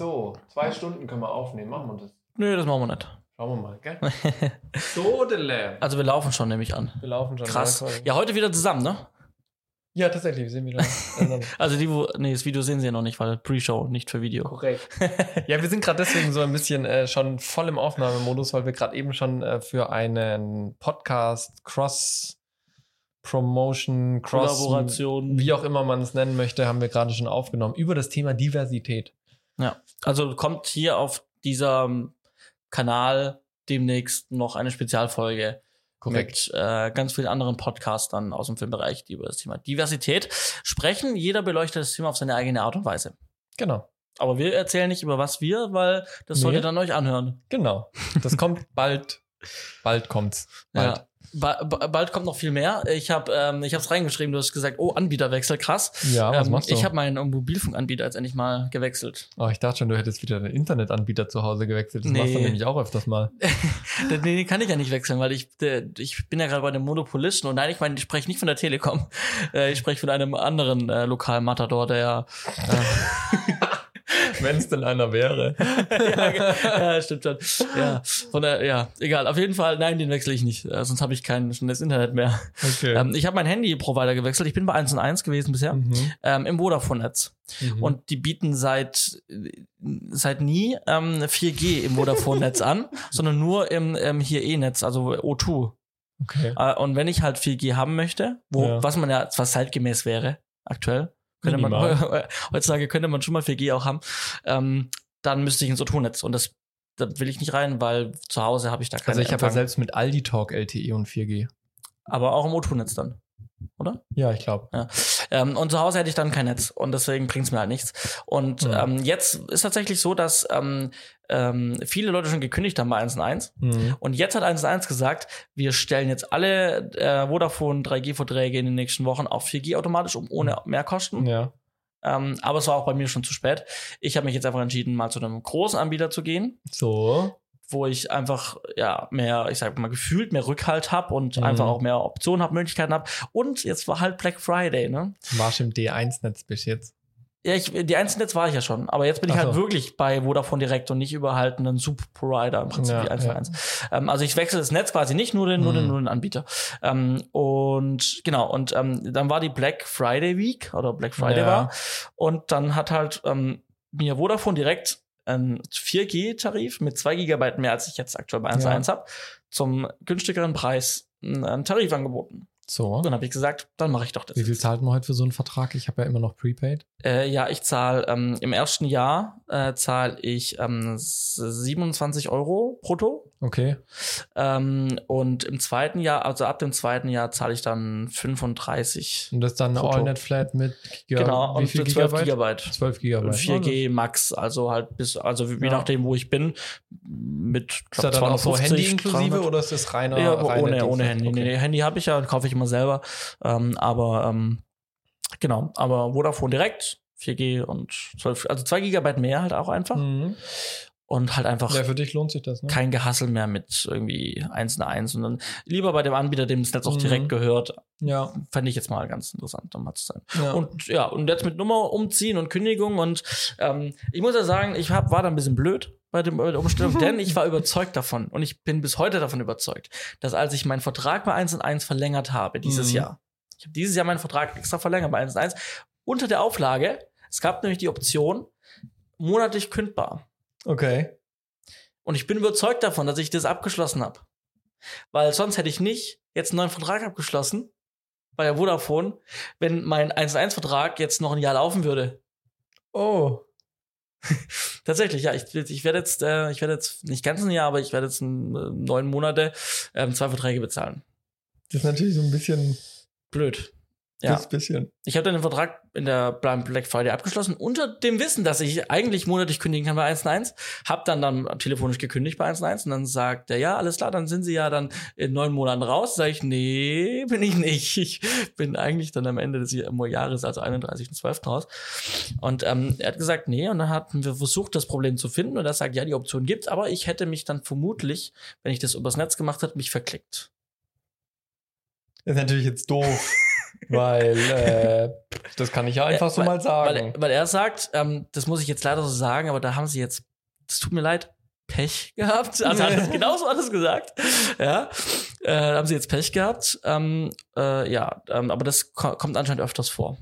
So, zwei Stunden können wir aufnehmen. Machen wir das. Nö, das machen wir nicht. Schauen wir mal, gell? so, Dele. Also wir laufen schon, nehme ich an. Wir laufen schon. Krass. Ja, heute wieder zusammen, ne? Ja, tatsächlich. Wir sind wieder. Also die, wo, nee, das Video sehen sie ja noch nicht, weil Pre-Show, nicht für Video. Korrekt. ja, wir sind gerade deswegen so ein bisschen äh, schon voll im Aufnahmemodus, weil wir gerade eben schon äh, für einen Podcast Cross Promotion, Cross Kollaboration. wie auch immer man es nennen möchte, haben wir gerade schon aufgenommen über das Thema Diversität. Ja, also kommt hier auf diesem Kanal demnächst noch eine Spezialfolge mit äh, ganz vielen anderen Podcastern aus dem Filmbereich, die über das Thema Diversität sprechen. Jeder beleuchtet das Thema auf seine eigene Art und Weise. Genau. Aber wir erzählen nicht über was wir, weil das Nee. sollt ihr dann euch anhören. Genau. Das kommt bald. Bald kommt's. Bald. Ja. Ba ba bald kommt noch viel mehr. Ich habe ähm, ich hab's reingeschrieben, du hast gesagt, oh, Anbieterwechsel, krass. Ja, was ähm, machst du? Ich habe meinen Mobilfunkanbieter jetzt endlich mal gewechselt. oh, ich dachte schon, du hättest wieder den Internetanbieter zu Hause gewechselt. Das Nee. machst du nämlich auch öfters mal. Den, den kann ich ja nicht wechseln, weil ich, der, ich bin ja gerade bei dem Monopolisten und nein, ich meine, ich spreche nicht von der Telekom. Äh, ich spreche von einem anderen äh, lokalen Matador, der Wenn es denn einer wäre. ja, ja, stimmt schon. Ja, von der, ja, egal. Auf jeden Fall, nein, den wechsle ich nicht. Äh, sonst habe ich kein schnelles Internet mehr. Okay. Ähm, ich habe mein Handy-Provider gewechselt. Ich bin bei 1 und 1 gewesen bisher. Mhm. Ähm, Im Vodafone-Netz. Mhm. Und die bieten seit, seit nie ähm, 4G im Vodafone-Netz an, sondern nur im ähm, hier E-Netz, also O2. okay. Äh, und wenn ich halt 4G haben möchte, wo, Ja. was man ja zwar zeitgemäß wäre, aktuell, könnte man, heutzutage könnte man schon mal 4G auch haben, ähm, dann müsste ich ins O2-Netz. Und das, da will ich nicht rein, weil zu Hause habe ich da keine Also ich habe ja selbst mit Aldi Talk LTE und 4G. Aber auch im O2-Netz dann. Oder? Ja, ich glaube. Ja. Ähm, und zu Hause hätte ich dann kein Netz und deswegen bringt's mir halt nichts. Und Mhm. ähm, jetzt ist tatsächlich so, dass ähm, ähm, viele Leute schon gekündigt haben bei 1 und 1. Mhm. Und jetzt hat 1 und 1 gesagt, wir stellen jetzt alle äh, Vodafone 3G-Verträge in den nächsten Wochen auf 4G automatisch um, ohne Mehrkosten. Ja. Ähm, aber es war auch bei mir schon zu spät. Ich habe mich jetzt einfach entschieden, mal zu einem großen Anbieter zu gehen, So. Wo ich einfach ja mehr, ich sag mal, gefühlt mehr Rückhalt habe und Mhm. einfach auch mehr Optionen habe, Möglichkeiten habe. Und jetzt war halt Black Friday, ne? Du warst im D1-Netz bis jetzt. Ja, ich, die Einzelnetz war ich ja schon, aber jetzt bin ich halt so. wirklich bei Vodafone direkt und nicht über halt einen Super-Provider im Prinzip Ja, wie 1 ja. 1. Ähm, also ich wechsle das Netz quasi nicht, nur den, nur den, Mhm. nur den Anbieter. Ähm, und genau, und ähm, dann war die Black Friday Week oder Black Friday Ja. war und dann hat halt ähm, mir Vodafone direkt einen 4G-Tarif mit 2 Gigabyte mehr, als ich jetzt aktuell bei 1 Ja. 1 habe, zum günstigeren Preis einen Tarif angeboten. So. Dann habe ich gesagt, dann mache ich doch das. Wie viel zahlt man heute für so einen Vertrag? Ich habe ja immer noch Prepaid. Äh, ja, ich zahle ähm, im ersten Jahr äh, zahle ich ähm, 27 Euro brutto. Okay. Ähm, und im zweiten Jahr, also ab dem zweiten Jahr zahle ich dann 35. Und das ist dann eine Brutto. AllNet-Flat mit Giga genau, wie und viel für 12 Gigabyte? Gigabyte. 12 Gigabyte. Und 4G Max, also halt bis, also je Ja. nachdem, wo ich bin, mit Ist da dann auch so 250, Handy inklusive 300. oder ist das reiner Ja, reine ohne, ohne Handy. Okay. Nee, Handy habe ich ja, kaufe ich immer selber. Ähm, aber ähm, genau, aber Vodafone direkt, 4G und 12, also 2 Gigabyte mehr halt auch einfach. Mhm. Und halt einfach Ja, für dich lohnt sich das, ne? kein Gehassel mehr mit irgendwie 1 und 1, sondern lieber bei dem Anbieter, dem das Netz auch Mhm. direkt gehört, Ja. fände ich jetzt mal ganz interessant, um mal zu sein. ja. Und ja, und jetzt mit Nummer umziehen und Kündigung und ähm, ich muss ja sagen, ich hab, war da ein bisschen blöd bei dem- bei der Umstellung, denn ich war überzeugt davon und ich bin bis heute davon überzeugt, dass als ich meinen Vertrag bei 1 und 1 verlängert habe, dieses Mhm. Jahr, ich habe dieses Jahr meinen Vertrag extra verlängert bei 1 und 1, unter der Auflage, es gab nämlich die Option, monatlich kündbar. Okay. Und ich bin überzeugt davon, dass ich das abgeschlossen habe. Weil sonst hätte ich nicht jetzt einen neuen Vertrag abgeschlossen bei der Vodafone, wenn mein 1-1-Vertrag jetzt noch ein Jahr laufen würde. Oh. Tatsächlich, ja. Ich, ich werde jetzt, äh, ich werde jetzt nicht ganz ein Jahr, aber ich werde jetzt ein, äh, neun Monate ähm, zwei Verträge bezahlen. Das ist natürlich so ein bisschen. Blöd. Ja. Das bisschen. Ich habe dann den Vertrag in der Black Friday abgeschlossen, unter dem Wissen, dass ich eigentlich monatlich kündigen kann bei 1.1. Hab dann dann telefonisch gekündigt bei 1.1 und dann sagt er, ja, alles klar, dann sind sie ja dann in neun Monaten raus. Sag ich, nee, bin ich nicht. Ich bin eigentlich dann am Ende des Jahr- Jahres, also 31.12. raus. Und ähm, er hat gesagt, nee, und dann hatten wir versucht, das Problem zu finden und er sagt, ja, die Option gibt's, aber ich hätte mich dann vermutlich, wenn ich das übers Netz gemacht hätte, mich verklickt. Das ist natürlich jetzt doof. Weil äh, Das kann ich ja einfach Ja, so weil- mal sagen. Weil, weil er sagt, ähm, das muss ich jetzt leider so sagen, aber da haben sie jetzt, das tut mir leid, Pech gehabt. Also er hat es genauso alles gesagt. Ja, äh, haben sie jetzt Pech gehabt. Ähm, äh, ja, ähm, aber das ko kommt anscheinend öfters vor.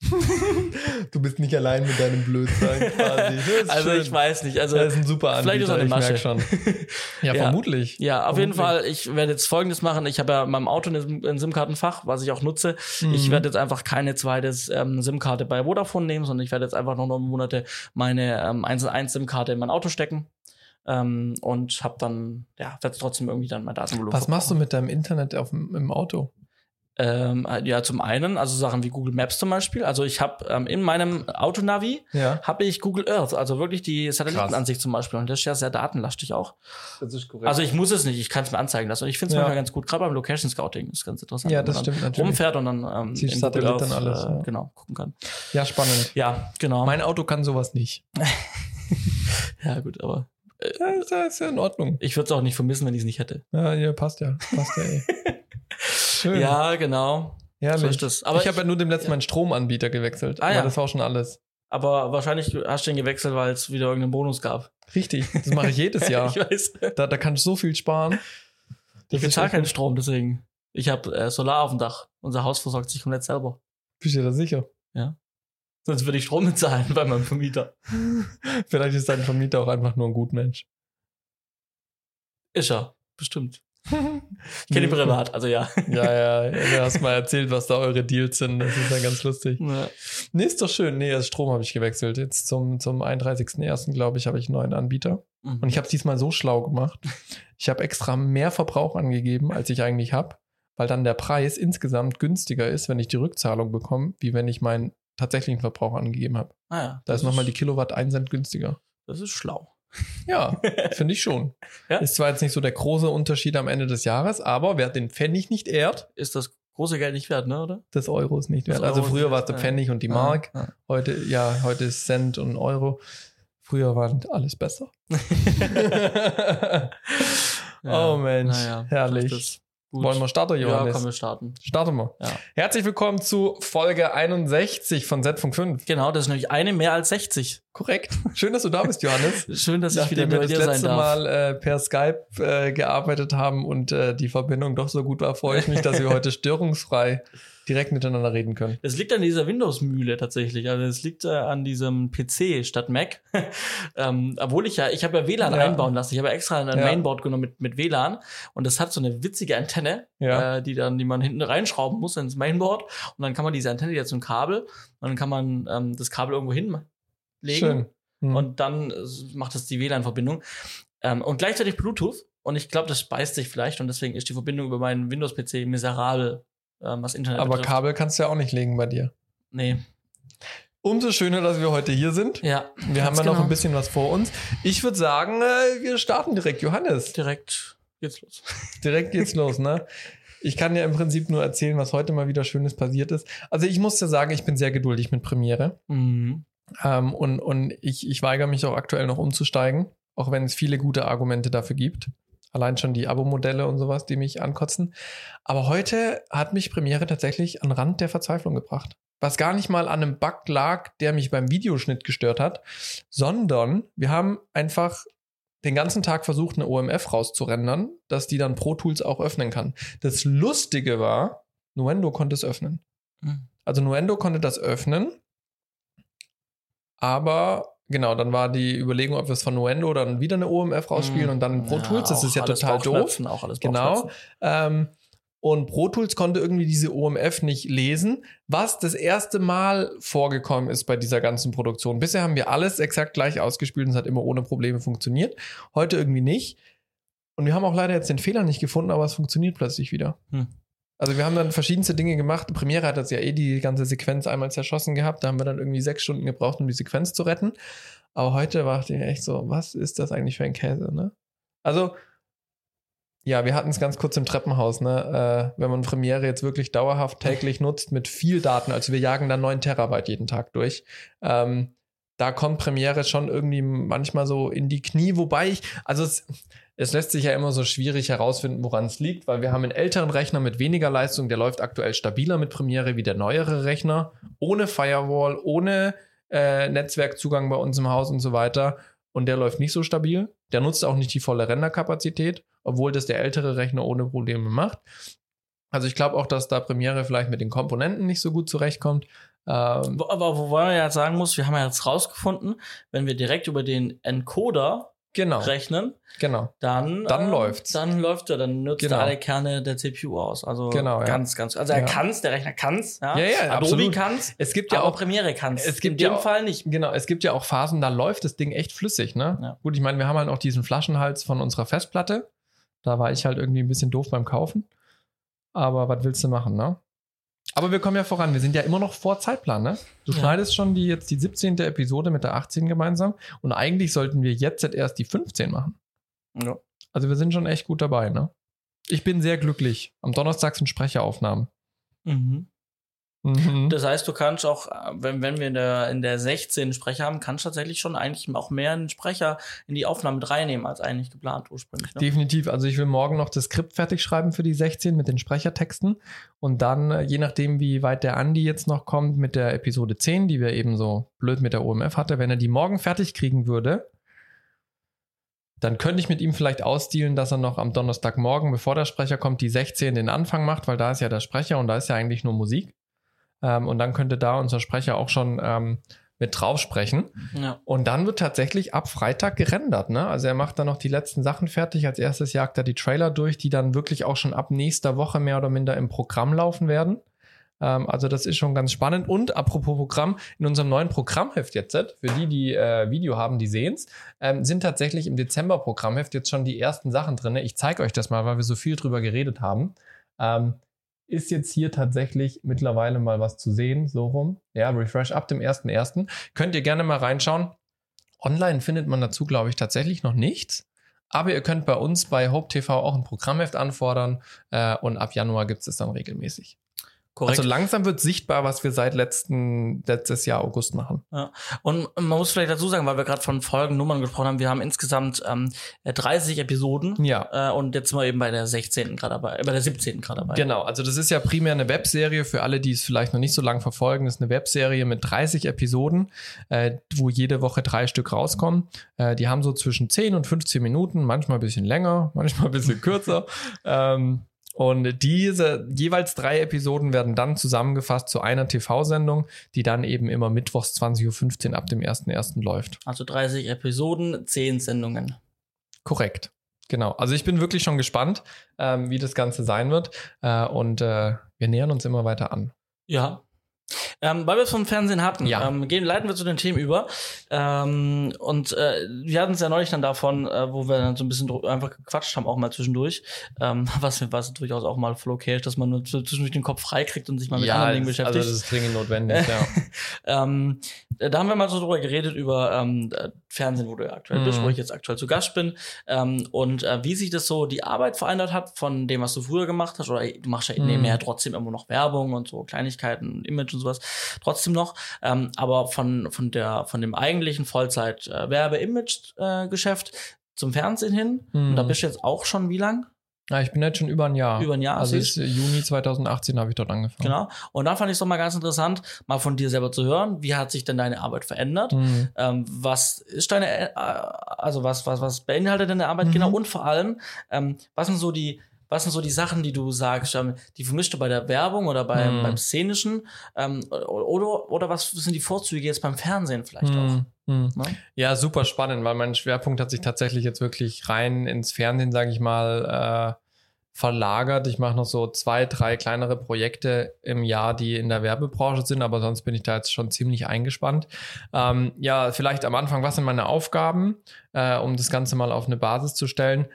du bist nicht allein mit deinem Blödsein quasi. Also schön. ich weiß nicht. Also Das ist ein super Anbieter, vielleicht ist er eine ich merk Masche. schon. Ja, Ja. vermutlich. Ja, auf jeden Vermutlich. Fall. Ich werde jetzt Folgendes machen. Ich habe ja in meinem Auto ein SIM-Kartenfach, was ich auch nutze. Mhm. Ich werde jetzt einfach keine zweite ähm, SIM-Karte bei Vodafone nehmen, sondern ich werde jetzt einfach noch neun Monate meine ähm, 1 1 SIM-Karte in mein Auto stecken. Ähm, und habe dann, ja, werde trotzdem irgendwie dann mein Datenvolumen. Was machst du mit deinem Internet auf, im Auto? Ähm, ja, zum einen, also Sachen wie Google Maps zum Beispiel. Also ich habe ähm, in meinem Autonavi Ja. habe ich Google Earth, also wirklich die Satellitenansicht zum Beispiel. Und das ist ja sehr datenlastig auch. Das ist korrekt. Also ich muss es nicht, ich kann es mir anzeigen lassen. Und ich finde es Ja. manchmal ganz gut, gerade beim Location Scouting ist ganz interessant. ja, wenn das man dann stimmt natürlich. Rumfährt und dann ähm, Siehst in Google Satelliten Earth, alles, äh, ja. genau gucken kann. Ja, spannend. Ja, genau. Mein Auto kann sowas nicht. ja, gut, aber Ja, ist ja, ist ja in Ordnung. ich würde es auch nicht vermissen, wenn ich es nicht hätte. Ja, ja, passt ja. Passt ja eh. Schön. Ja, genau. Herrlich. so ist das. Aber ich habe ja nur dem letzten ja. meinen Stromanbieter gewechselt. Ah, ja. das war schon alles. Aber wahrscheinlich hast du den gewechselt, weil es wieder irgendeinen Bonus gab. Richtig. Das mache ich jedes Jahr. ich weiß. Da, da kannst du so viel sparen. Ich Das bezahle keinen. Strom, deswegen. Ich habe äh, Solar auf dem Dach. Unser Haus versorgt sich komplett selber. Bist du dir da sicher? Sonst würde ich Strom bezahlen bei meinem Vermieter. Vielleicht ist dein Vermieter auch einfach nur ein Gutmensch. Ist er, bestimmt. Ich kenne ihn privat, also ja. Ja, ja, du hast mal erzählt, was da eure Deals sind. Das ist ja ganz lustig. Ja. Nee, ist doch schön. Nee, das Strom habe ich gewechselt. Jetzt zum, zum 31.01. glaube ich, habe ich einen neuen Anbieter. Mhm. Und ich habe es diesmal so schlau gemacht. Ich habe extra mehr Verbrauch angegeben, als ich eigentlich habe, weil dann der Preis insgesamt günstiger ist, wenn ich die Rückzahlung bekomme, wie wenn ich meinen tatsächlichen Verbrauch angegeben habe. ah, ja, Da ist nochmal die Kilowatt 1 Cent günstiger. Das ist schlau. Ja, finde ich schon. Ja. Ist zwar jetzt nicht so der große Unterschied am Ende des Jahres, aber wer den Pfennig nicht ehrt, Ist das große Geld nicht wert, ne, oder? des Euros nicht Des wert. Also früher nicht war es der Pfennig und die Ja. Mark. Ja. Heute, ja, heute ist Cent und Euro. Früher war alles besser. Ja. Oh Mensch, Naja, herrlich. Das. Gut. Wollen wir starten, Ja, Johannes? komm, wir starten. Starten wir. Ja. Herzlich willkommen zu Folge 61 von Z-Funk 5. Genau, das ist nämlich eine mehr als 60. Korrekt. Schön, dass du da bist, Johannes. Schön, dass ich wieder Nachdem wir bei das dir sein letzte darf. Mal äh, per Skype äh, gearbeitet haben und äh, die Verbindung doch so gut war, freue ich mich, dass wir heute störungsfrei direkt miteinander reden können. Das liegt an dieser Windows-Mühle tatsächlich. Also es liegt äh, an diesem PC statt Mac. ähm, obwohl ich ja, ich habe ja WLAN Ja. einbauen lassen. Ich habe ja extra ein Ja. Mainboard genommen mit, mit WLAN und das hat so eine witzige Antenne, Ja. äh, die dann, die man hinten reinschrauben muss ins Mainboard und dann kann man diese Antenne jetzt zum Kabel und dann kann man ähm, das Kabel irgendwo hinlegen Schön. Hm. und dann äh, macht es die WLAN-Verbindung ähm, und gleichzeitig Bluetooth und ich glaube, das speist sich vielleicht und deswegen ist die Verbindung über meinen Windows-PC miserabel, ähm, was Internet Aber betrifft. Kabel kannst du ja auch nicht legen bei dir. Nee. Umso schöner, dass wir heute hier sind. Ja. Wir haben ja noch genau. ein bisschen was vor uns. Ich würde sagen, äh, wir starten direkt. Johannes, Direkt geht's los. direkt geht's los, ne? Ich kann ja im Prinzip nur erzählen, was heute mal wieder Schönes passiert ist. Also ich muss ja sagen, ich bin sehr geduldig mit Premiere. Mhm. Ähm, und und ich, ich weigere mich auch aktuell noch umzusteigen, auch wenn es viele gute Argumente dafür gibt. Allein schon die Abo-Modelle und sowas, die mich ankotzen. Aber heute hat mich Premiere tatsächlich an Rand der Verzweiflung gebracht. Was gar nicht mal an einem Bug lag, der mich beim Videoschnitt gestört hat, sondern wir haben einfach den ganzen Tag versucht, eine OMF rauszurendern, dass die dann Pro Tools auch öffnen kann. Das Lustige war, Nuendo konnte es öffnen. Mhm. Also Nuendo konnte das öffnen, aber genau, dann war die Überlegung, ob wir es von Nuendo dann wieder eine OMF rausspielen und dann Pro Tools. Das auch ist ja total doof. Auch alles Genau. Ähm, und Pro Tools konnte irgendwie diese OMF nicht lesen, was das erste Mal vorgekommen ist bei dieser ganzen Produktion. Bisher haben wir alles exakt gleich ausgespielt und es hat immer ohne Probleme funktioniert. Heute irgendwie nicht. Und wir haben auch leider jetzt den Fehler nicht gefunden, aber es funktioniert plötzlich wieder. Hm. Also wir haben dann verschiedenste Dinge gemacht. Premiere hat das ja eh die ganze Sequenz einmal zerschossen gehabt. Da haben wir dann irgendwie sechs Stunden gebraucht, um die Sequenz zu retten. Aber heute war ich echt so, was ist das eigentlich für ein Käse, ne? Also, ja, wir hatten es ganz kurz im Treppenhaus, ne? Äh, wenn man Premiere jetzt wirklich dauerhaft täglich nutzt mit viel Daten, also wir jagen dann 9 Terabyte jeden Tag durch. Ähm, da kommt Premiere schon irgendwie manchmal so in die Knie, wobei ich, also es, es lässt sich ja immer so schwierig herausfinden, woran es liegt, weil wir haben einen älteren Rechner mit weniger Leistung, der läuft aktuell stabiler mit Premiere wie der neuere Rechner ohne Firewall, ohne äh, Netzwerkzugang bei uns im Haus und so weiter. Und der läuft nicht so stabil. Der nutzt auch nicht die volle Renderkapazität, obwohl das der ältere Rechner ohne Probleme macht. Also ich glaube auch, dass da Premiere vielleicht mit den Komponenten nicht so gut zurechtkommt. Ähm, Aber wo man ja sagen muss, wir haben ja jetzt rausgefunden, wenn wir direkt über den Encoder genau, rechnen, genau. dann, Dann äh, läuft's. Dann läuft er, dann nutzt Genau. er alle Kerne der CPU aus. Also Genau, ja. ganz, ganz. Also er Ja. kann's, der Rechner kann's, ja. Ja, ja, Adobe absolut. kann's, Es gibt ja aber auch Premiere kann's. es gibt in ja dem auch- Fall nicht. Genau, es gibt ja auch Phasen, da läuft das Ding echt flüssig, ne? Gut, ich meine, wir haben halt auch diesen Flaschenhals von unserer Festplatte. Da war ich halt irgendwie ein bisschen doof beim Kaufen. Aber was willst du machen, ne? Aber wir kommen ja voran. Wir sind ja immer noch vor Zeitplan, ne? Du Ja. schneidest schon die, jetzt die 17. Episode mit der 18 gemeinsam. Und eigentlich sollten wir jetzt erst die 15 machen. Ja. Also wir sind schon echt gut dabei, ne? Ich bin sehr glücklich. Am Donnerstag sind Sprecheraufnahmen. Mhm. Mhm. Das heißt, du kannst auch, äh, wenn, wenn wir in der, in der 16 Sprecher haben, kannst du tatsächlich schon eigentlich auch mehr einen Sprecher in die Aufnahme mit reinnehmen, als eigentlich geplant ursprünglich. Ne? Definitiv. Also ich will morgen noch das Skript fertig schreiben für die 16 mit den Sprechertexten. Und dann, äh, je nachdem, wie weit der Andi jetzt noch kommt mit der Episode 10, die wir eben so blöd mit der OMF hatte, wenn er die morgen fertig kriegen würde, dann könnte ich mit ihm vielleicht ausdealen, dass er noch am Donnerstagmorgen, bevor der Sprecher kommt, die 16 den Anfang macht, weil da ist ja der Sprecher und da ist ja eigentlich nur Musik. Ähm, und dann könnte da unser Sprecher auch schon ähm, mit drauf sprechen. ja. Und dann wird tatsächlich ab Freitag gerendert. Ne? Also er macht dann noch die letzten Sachen fertig. Als erstes jagt er die Trailer durch, die dann wirklich auch schon ab nächster Woche mehr oder minder im Programm laufen werden. Ähm, also das ist schon ganz spannend. Und apropos Programm, in unserem neuen Programmheft jetzt, für die, die äh, Video haben, die sehen's, ähm, sind tatsächlich im Dezember Programmheft jetzt schon die ersten Sachen drin. Ich zeige euch das mal, weil wir so viel drüber geredet haben. Ähm, ist jetzt hier tatsächlich mittlerweile mal was zu sehen, so rum. Ja, Refresh ab dem 1.1. Könnt ihr gerne mal reinschauen. Online findet man dazu, glaube ich, tatsächlich noch nichts. Aber ihr könnt bei uns bei Hope TV auch ein Programmheft anfordern äh, und ab Januar gibt es dann regelmäßig. Korrekt. Also langsam wird sichtbar, was wir seit letzten, letztes Jahr August machen. Und man muss vielleicht dazu sagen, weil wir gerade von Folgennummern gesprochen haben, wir haben insgesamt ähm, 30 Episoden Ja. äh, und jetzt sind wir eben bei der 16. gerade dabei, äh, bei der 17. gerade dabei. Genau, also das ist ja primär eine Webserie für alle, die es vielleicht noch nicht so lang verfolgen. Das ist eine Webserie mit 30 Episoden, äh, wo jede Woche drei Stück rauskommen. Äh, die haben so zwischen 10 und 15 Minuten, manchmal ein bisschen länger, manchmal ein bisschen kürzer. ähm, und diese jeweils drei Episoden werden dann zusammengefasst zu einer TV-Sendung, die dann eben immer mittwochs 20.15 Uhr ab dem 1.1. läuft. Also 30 Episoden, 10 Sendungen. Korrekt. Genau. Also ich bin wirklich schon gespannt, ähm, wie das Ganze sein wird. Äh, und äh, wir nähern uns immer weiter an. Ja. Ähm, weil wir es vom Fernsehen hatten, Ja. ähm, gehen, leiten wir zu den Themen über. Ähm, und äh, wir hatten es ja neulich dann davon, äh, wo wir dann so ein bisschen einfach gequatscht haben, auch mal zwischendurch. Ähm, was, was durchaus auch mal flow ist, dass man nur zwischendurch den Kopf frei kriegt und sich mal mit anderen Dingen beschäftigt. Also das ist dringend notwendig, ja. Ähm, äh, da haben wir mal so drüber geredet, über ähm, äh, Fernsehen, wo du ja aktuell bist, Mhm. wo ich jetzt aktuell zu Gast bin. Ähm, und äh, wie sich das so die Arbeit verändert hat von dem, was du früher gemacht hast. Oder du machst ja Mhm. nebenher trotzdem immer noch Werbung und so Kleinigkeiten, Image und sowas. Trotzdem noch. Ähm, aber von, von, der, von dem eigentlichen Vollzeit-Werbe-Image-Geschäft zum Fernsehen hin. Mhm. Und da bist du jetzt auch schon wie lang? Ja. Ich bin jetzt schon über ein Jahr. Über ein Jahr. Also ist, äh, Juni 2018 habe ich dort angefangen. Genau. Und dann fand ich es doch mal ganz interessant, mal von dir selber zu hören, wie hat sich denn deine Arbeit verändert? Mhm. Ähm, was ist deine, äh, also was, was, was beinhaltet deine Arbeit Mhm. genau? Und vor allem, ähm, was sind so die, was sind so die Sachen, die du sagst, ähm, die vermischst du bei der Werbung oder beim, Mhm. beim Szenischen? Ähm, oder, oder was sind die Vorzüge jetzt beim Fernsehen vielleicht auch? Mhm. Mhm. Ne? Ja, super spannend, weil mein Schwerpunkt hat sich tatsächlich jetzt wirklich rein ins Fernsehen, sage ich mal, äh, verlagert. Ich mache noch so zwei, drei kleinere Projekte im Jahr, die in der Werbebranche sind, aber sonst bin ich da jetzt schon ziemlich eingespannt. Ähm, ja, vielleicht am Anfang, was sind meine Aufgaben, äh, um das Ganze mal auf eine Basis zu stellen.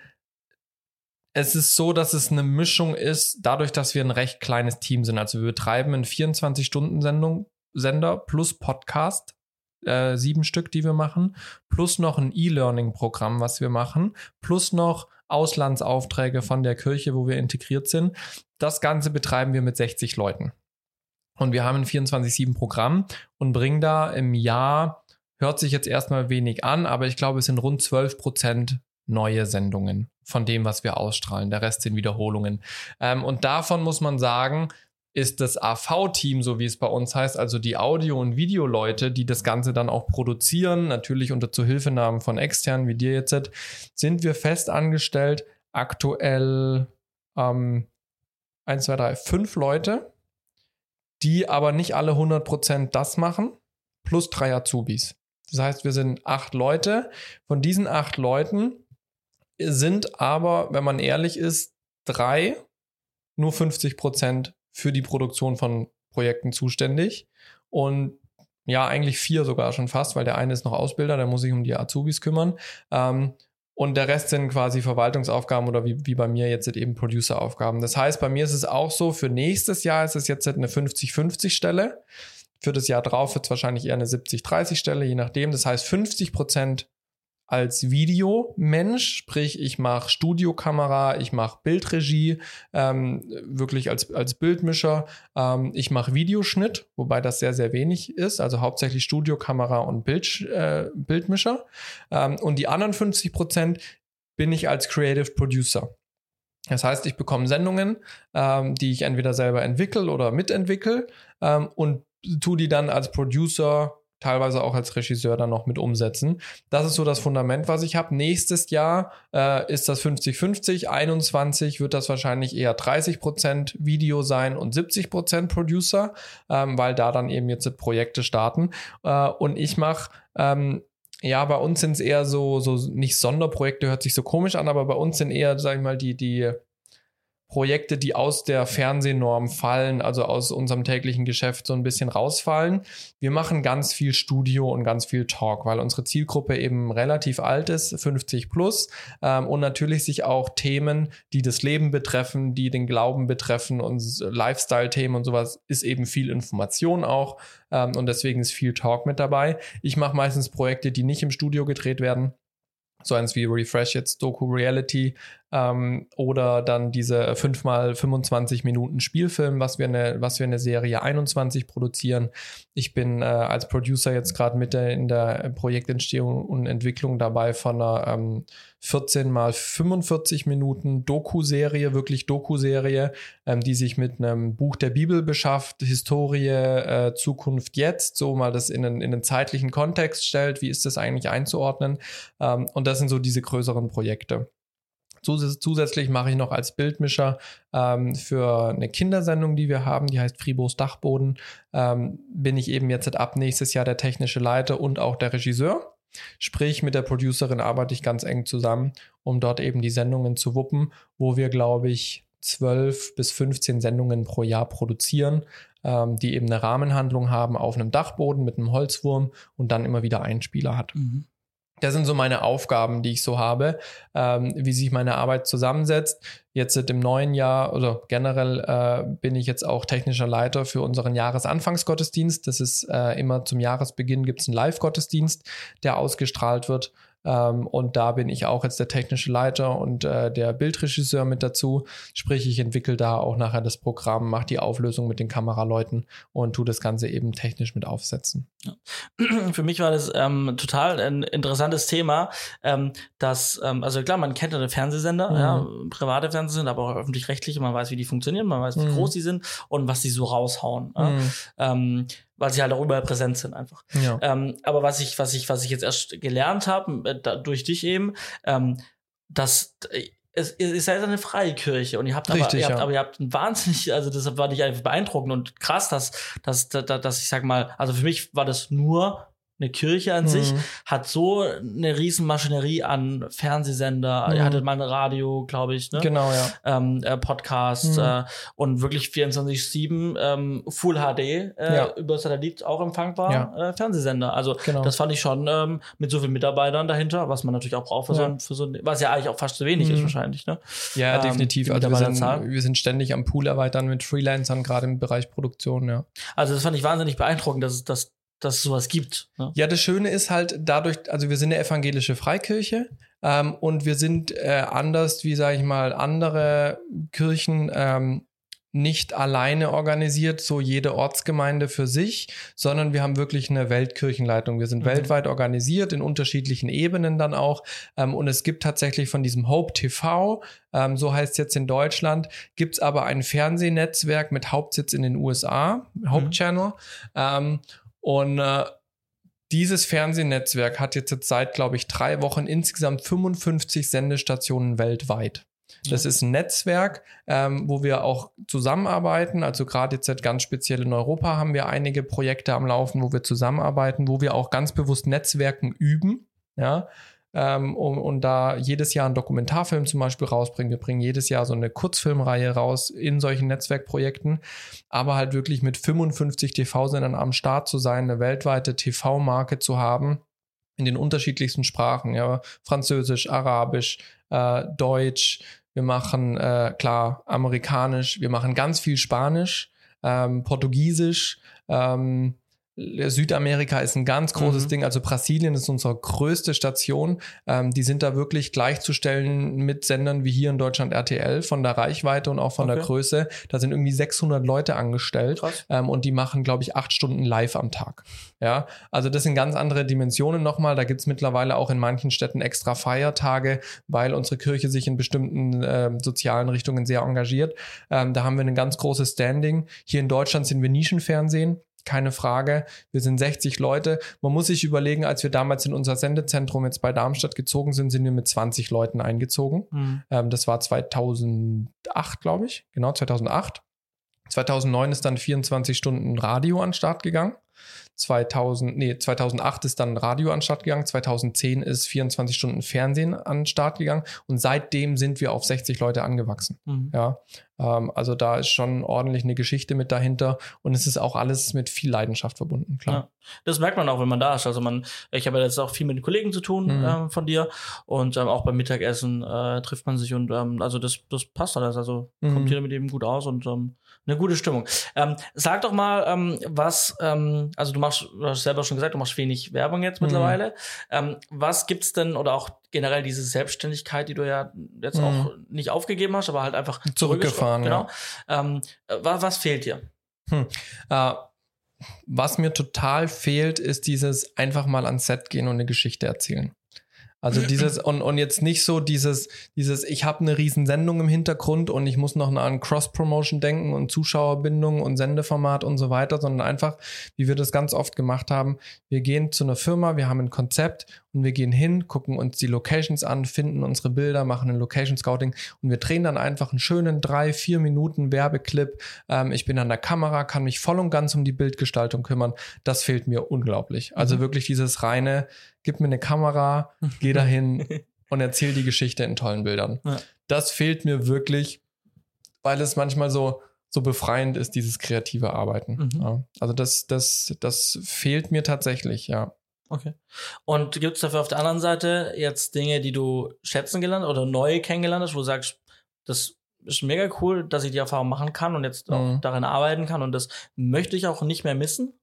Es ist so, dass es eine Mischung ist, dadurch, dass wir ein recht kleines Team sind. Also wir betreiben einen 24-Stunden-Sendung, Sender plus Podcast, äh, sieben Stück, die wir machen, plus noch ein E-Learning-Programm, was wir machen, plus noch Auslandsaufträge von der Kirche, wo wir integriert sind. Das Ganze betreiben wir mit 60 Leuten. Und wir haben ein 24-7-Programm und bringen da im Jahr, hört sich jetzt erstmal wenig an, aber ich glaube, es sind rund 12 Prozent neue Sendungen von dem, was wir ausstrahlen. Der Rest sind Wiederholungen. Ähm, und davon muss man sagen, ist das AV-Team, so wie es bei uns heißt, also die Audio- und Videoleute, die das Ganze dann auch produzieren, natürlich unter Zuhilfenahmen von externen wie dir jetzt, sind wir fest angestellt. Aktuell ähm, 1, 2, 3, 5 Leute, die aber nicht alle 100% das machen, plus drei Azubis. Das heißt, wir sind acht Leute. Von diesen acht Leuten sind aber, wenn man ehrlich ist, drei nur 50 Prozent für die Produktion von Projekten zuständig. Und ja, eigentlich vier sogar schon fast, weil der eine ist noch Ausbilder, der muss sich um die Azubis kümmern. Ähm, und der Rest sind quasi Verwaltungsaufgaben oder wie, wie bei mir jetzt eben Produceraufgaben. Das heißt, bei mir ist es auch so, für nächstes Jahr ist es jetzt eine 50-50 Stelle. Für das Jahr drauf wird es wahrscheinlich eher eine 70-30 Stelle, je nachdem. Das heißt, 50 Prozent als Videomensch, sprich ich mache Studiokamera, ich mache Bildregie, ähm, wirklich als, als Bildmischer, ähm, ich mache Videoschnitt, wobei das sehr, sehr wenig ist, also hauptsächlich Studiokamera und Bild, äh, Bildmischer. Ähm, und die anderen 50 Prozent bin ich als Creative Producer. Das heißt, ich bekomme Sendungen, ähm, die ich entweder selber entwickle oder mitentwickle ähm, und tue die dann als Producer teilweise auch als Regisseur dann noch mit umsetzen. Das ist so das Fundament, was ich habe. Nächstes Jahr äh, ist das 50-50, 21 wird das wahrscheinlich eher 30% Video sein und 70% Producer, ähm, weil da dann eben jetzt Projekte starten. Äh, und ich mache ähm, ja, bei uns sind es eher so, so nicht Sonderprojekte, hört sich so komisch an, aber bei uns sind eher, sag ich mal, die, die Projekte, die aus der Fernsehnorm fallen, also aus unserem täglichen Geschäft so ein bisschen rausfallen. Wir machen ganz viel Studio und ganz viel Talk, weil unsere Zielgruppe eben relativ alt ist, 50 plus, ähm, und natürlich sich auch Themen, die das Leben betreffen, die den Glauben betreffen und Lifestyle-Themen und sowas, ist eben viel Information auch ähm, und deswegen ist viel Talk mit dabei. Ich mache meistens Projekte, die nicht im Studio gedreht werden so eins wie Refresh jetzt Doku Reality ähm, oder dann diese 5 mal 25 Minuten Spielfilm, was wir eine, was wir eine Serie 21 produzieren. Ich bin äh, als Producer jetzt gerade mit der, in der Projektentstehung und Entwicklung dabei von einer ähm, 14 mal 45 Minuten Doku-Serie, wirklich Doku-Serie, ähm, die sich mit einem Buch der Bibel beschafft, Historie, äh, Zukunft jetzt, so mal das in einen, in einen zeitlichen Kontext stellt, wie ist das eigentlich einzuordnen. Ähm, und das sind so diese größeren Projekte. Zusätzlich mache ich noch als Bildmischer ähm, für eine Kindersendung, die wir haben, die heißt Fribos Dachboden, ähm, bin ich eben jetzt ab nächstes Jahr der technische Leiter und auch der Regisseur. Sprich, mit der Producerin arbeite ich ganz eng zusammen, um dort eben die Sendungen zu wuppen, wo wir, glaube ich, 12 bis 15 Sendungen pro Jahr produzieren, ähm, die eben eine Rahmenhandlung haben auf einem Dachboden mit einem Holzwurm und dann immer wieder Einspieler hat. Mhm. Das sind so meine Aufgaben, die ich so habe, ähm, wie sich meine Arbeit zusammensetzt. Jetzt im neuen Jahr oder generell äh, bin ich jetzt auch technischer Leiter für unseren Jahresanfangsgottesdienst. Das ist äh, immer zum Jahresbeginn gibt es einen Live-Gottesdienst, der ausgestrahlt wird. Ähm, und da bin ich auch jetzt der technische Leiter und äh, der Bildregisseur mit dazu. Sprich, ich entwickle da auch nachher das Programm, mache die Auflösung mit den Kameraleuten und tue das Ganze eben technisch mit aufsetzen. Ja. Für mich war das ähm, total ein interessantes Thema, ähm, dass, ähm, also klar, man kennt ja Fernsehsender, mhm. ja, private Fernsehsender, aber auch öffentlich-rechtliche, man weiß, wie die funktionieren, man weiß, wie mhm. groß die sind und was sie so raushauen. Mhm. Weil sie halt auch überall präsent sind einfach. Ja. Ähm, aber was ich, was ich, was ich jetzt erst gelernt habe, äh, durch dich eben, ähm, dass äh, es, ihr seid eine freie Kirche und ihr habt Richtig, aber, ihr habt, ja. aber ihr habt ein wahnsinnig, also das war nicht einfach beeindruckend und krass, dass, dass, dass, dass ich sag mal, also für mich war das nur eine Kirche an mhm. sich hat so eine riesen Maschinerie an Fernsehsender. Mhm. Ihr hattet mal ein Radio, glaube ich, ne? Genau, ja. Ähm, äh, Podcast mhm. äh, und wirklich 24/7 ähm, Full HD äh, ja. über Satellit auch empfangbar ja. äh, Fernsehsender. Also genau. das fand ich schon ähm, mit so vielen Mitarbeitern dahinter, was man natürlich auch braucht für, ja. so, ein, für so ein, was ja eigentlich auch fast zu wenig ist mhm. wahrscheinlich. Ne? Ja, ähm, definitiv. Also wir sind, wir sind ständig am Pool erweitern mit Freelancern, gerade im Bereich Produktion. Ja. Also das fand ich wahnsinnig beeindruckend, dass, dass dass es sowas gibt. Ne? Ja, das Schöne ist halt dadurch, also wir sind eine evangelische Freikirche ähm, und wir sind äh, anders wie, sage ich mal, andere Kirchen ähm, nicht alleine organisiert, so jede Ortsgemeinde für sich, sondern wir haben wirklich eine Weltkirchenleitung. Wir sind Mhm. weltweit organisiert, in unterschiedlichen Ebenen dann auch. Ähm, und es gibt tatsächlich von diesem Hope TV, ähm, so heißt es jetzt in Deutschland, gibt es aber ein Fernsehnetzwerk mit Hauptsitz in den USA, Hope Mhm. Channel. Ähm, und äh, dieses Fernsehnetzwerk hat jetzt seit, glaube ich, drei Wochen insgesamt 55 Sendestationen weltweit. Das ist ein Netzwerk, ähm, wo wir auch zusammenarbeiten. Also gerade jetzt halt ganz speziell in Europa haben wir einige Projekte am Laufen, wo wir zusammenarbeiten, wo wir auch ganz bewusst Netzwerken üben. Ja, ähm, und, und da jedes Jahr einen Dokumentarfilm zum Beispiel rausbringen. Wir bringen jedes Jahr so eine Kurzfilmreihe raus in solchen Netzwerkprojekten, aber halt wirklich mit 55 TV-Sendern am Start zu sein, eine weltweite TV-Marke zu haben in den unterschiedlichsten Sprachen, ja, Französisch, Arabisch, äh, Deutsch, wir machen äh, klar Amerikanisch, wir machen ganz viel Spanisch, ähm, Portugiesisch, ähm, Südamerika ist ein ganz großes Mhm. Ding, also Brasilien ist unsere größte Station. Ähm, die sind da wirklich gleichzustellen mit Sendern wie hier in Deutschland RTL von der Reichweite und auch von der Okay. Größe. Da sind irgendwie 600 Leute angestellt ähm, und die machen, glaube ich, acht Stunden live am Tag. Ja, also das sind ganz andere Dimensionen nochmal. Da gibt es mittlerweile auch in manchen Städten extra Feiertage, weil unsere Kirche sich in bestimmten ähm, sozialen Richtungen sehr engagiert. Ähm, da haben wir ein ganz großes Standing. Hier in Deutschland sind wir Nischenfernsehen. Keine Frage. Wir sind 60 Leute. Man muss sich überlegen, als wir damals in unser Sendezentrum jetzt bei Darmstadt gezogen sind, sind wir mit 20 Leuten eingezogen. Mhm. Ähm, das war 2008, glaube ich. Genau, 2008. 2009 ist dann 24 Stunden Radio an den Start gegangen. 2000, nee, 2008 ist dann Radio an den Start gegangen. 2010 ist 24 Stunden Fernsehen an den Start gegangen. Und seitdem sind wir auf 60 Leute angewachsen. Mhm. Ja, ähm, also da ist schon ordentlich eine Geschichte mit dahinter. Und es ist auch alles mit viel Leidenschaft verbunden, klar. Ja. Das merkt man auch, wenn man da ist. Also man, ich habe ja jetzt auch viel mit Kollegen zu tun Mhm. ähm, von dir und ähm, auch beim Mittagessen äh, trifft man sich und ähm, also das, das passt alles. Also Mhm. kommt jeder mit ihm gut aus und ähm, eine gute Stimmung. Ähm, sag doch mal, ähm, was, ähm, also du machst, du hast selber schon gesagt, du machst wenig Werbung jetzt Mhm. mittlerweile. Ähm, was gibt's denn oder auch generell diese Selbstständigkeit, die du ja jetzt Mhm. auch nicht aufgegeben hast, aber halt einfach Zurückgefahren, Genau. Ähm, äh, wa- was fehlt dir? Äh, was mir total fehlt, ist dieses einfach mal ans Set gehen und eine Geschichte erzählen. Also dieses und, und jetzt nicht so dieses, dieses, ich habe eine riesen Sendung im Hintergrund und ich muss noch an Cross-Promotion denken und Zuschauerbindung und Sendeformat und so weiter, sondern einfach, wie wir das ganz oft gemacht haben, wir gehen zu einer Firma, wir haben ein Konzept und wir gehen hin, gucken uns die Locations an, finden unsere Bilder, machen ein Location Scouting und wir drehen dann einfach einen schönen drei, vier Minuten Werbeclip. Ähm, ich bin an der Kamera, kann mich voll und ganz um die Bildgestaltung kümmern. Das fehlt mir unglaublich. Also Mhm. wirklich dieses reine, gib mir eine Kamera, geh dahin und erzähl die Geschichte in tollen Bildern. Ja. Das fehlt mir wirklich, weil es manchmal so so befreiend ist, dieses kreative Arbeiten. Mhm. Ja. Also das, das, das fehlt mir tatsächlich, ja. Okay. Und gibt es dafür auf der anderen Seite jetzt Dinge, die du schätzen gelernt oder neu kennengelernt hast, wo du sagst, das ist mega cool, dass ich die Erfahrung machen kann und jetzt auch Mhm. darin arbeiten kann und das möchte ich auch nicht mehr missen?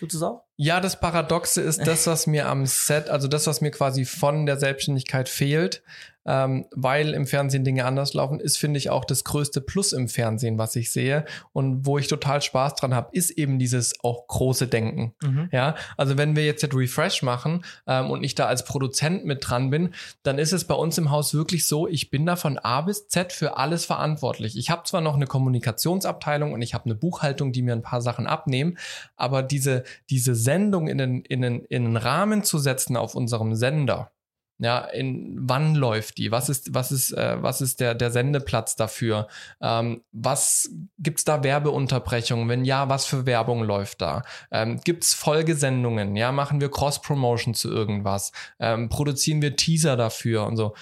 Es auch? Ja, das Paradoxe ist das, was mir am Set, also das, was mir quasi von der Selbstständigkeit fehlt, ähm, weil im Fernsehen Dinge anders laufen, ist, finde ich, auch das größte Plus im Fernsehen, was ich sehe und wo ich total Spaß dran habe, ist eben dieses auch große Denken. Mhm. Ja, also wenn wir jetzt das Refresh machen ähm, und ich da als Produzent mit dran bin, dann ist es bei uns im Haus wirklich so, ich bin da von A bis Z für alles verantwortlich. Ich habe zwar noch eine Kommunikationsabteilung und ich habe eine Buchhaltung, die mir ein paar Sachen abnehmen, aber diese, diese Sendung in den, in, den, in den Rahmen zu setzen auf unserem Sender, ja, in wann läuft die? Was ist, was ist, äh, was ist der, der Sendeplatz dafür? Ähm, was gibt's da Werbeunterbrechungen? Wenn ja, was für Werbung läuft da? Ähm, gibt's Folgesendungen? Ja, machen wir Cross-Promotion zu irgendwas? Ähm, produzieren wir Teaser dafür und so?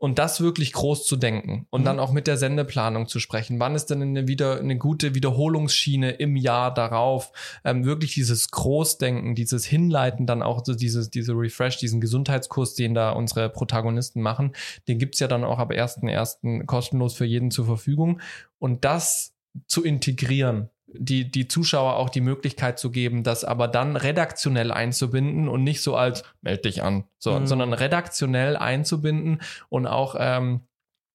Und das wirklich groß zu denken und Mhm. dann auch mit der Sendeplanung zu sprechen. Wann ist denn eine, wieder, eine gute Wiederholungsschiene im Jahr darauf? Ähm, wirklich dieses Großdenken, dieses Hinleiten, dann auch so dieses, diese Refresh, diesen Gesundheitskurs, den da unsere Protagonisten machen, den gibt's ja dann auch ab 1.1. kostenlos für jeden zur Verfügung. Und das zu integrieren, die, die Zuschauer auch die Möglichkeit zu geben, das aber dann redaktionell einzubinden und nicht so als meld dich an, so, Mhm. sondern redaktionell einzubinden und auch ähm,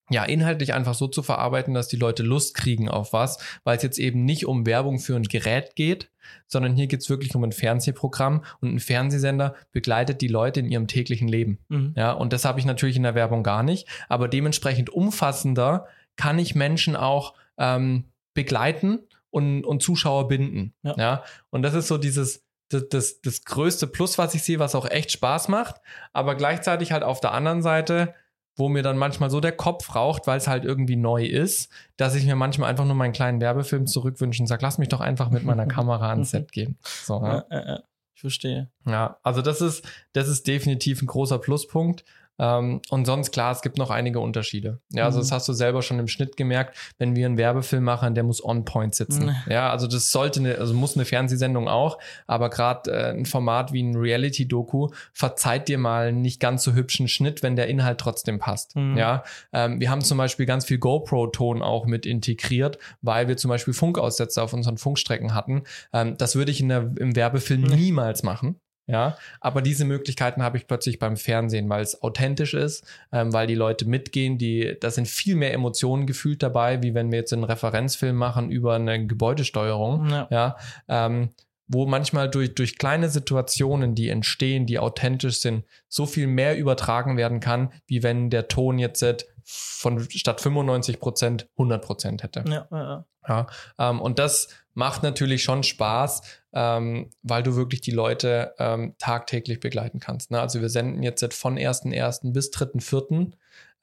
ja, inhaltlich einfach so zu verarbeiten, dass die Leute Lust kriegen auf was, weil es jetzt eben nicht um Werbung für ein Gerät geht, sondern hier geht es wirklich um ein Fernsehprogramm und ein Fernsehsender begleitet die Leute in ihrem täglichen Leben. Mhm. Ja, und das habe ich natürlich in der Werbung gar nicht, aber dementsprechend umfassender kann ich Menschen auch ähm, begleiten und, und Zuschauer binden. Ja. Ja. und das ist so dieses, das, das, das größte Plus, was ich sehe, was auch echt Spaß macht, aber gleichzeitig halt auf der anderen Seite wo mir dann manchmal so der Kopf raucht, weil es halt irgendwie neu ist, dass ich mir manchmal einfach nur meinen kleinen Werbefilm zurückwünsche und sage, lass mich doch einfach mit meiner Kamera ans Set gehen. So, ja. Ja, ja. Ich verstehe. ja, also das ist, das ist definitiv ein großer Pluspunkt. Ähm, und sonst klar, es gibt noch einige Unterschiede. Ja, also Mhm. das hast du selber schon im Schnitt gemerkt, wenn wir einen Werbefilm machen, der muss on point sitzen. Mhm. Ja, also das sollte eine, also muss eine Fernsehsendung auch, aber gerade äh, ein Format wie ein Reality-Doku verzeiht dir mal einen nicht ganz so hübschen Schnitt, wenn der Inhalt trotzdem passt. Mhm. Ja, ähm, wir haben zum Beispiel ganz viel GoPro-Ton auch mit integriert, weil wir zum Beispiel Funkaussätze auf unseren Funkstrecken hatten. Ähm, das würde ich in der, im Werbefilm Nee. niemals machen. Ja, aber diese Möglichkeiten habe ich plötzlich beim Fernsehen, weil es authentisch ist, ähm, weil die Leute mitgehen, die, da sind viel mehr Emotionen gefühlt dabei, wie wenn wir jetzt einen Referenzfilm machen über eine Gebäudesteuerung Ja. ja, ähm, wo manchmal durch, durch kleine Situationen, die entstehen, die authentisch sind, so viel mehr übertragen werden kann, wie wenn der Ton jetzt von statt 95 Prozent 100 Prozent hätte. Ja, ja, ja. Ja, ähm, und das macht natürlich schon Spaß, ähm, weil du wirklich die Leute ähm, tagtäglich begleiten kannst. Ne? Also wir senden jetzt von 1.1. bis 3.4.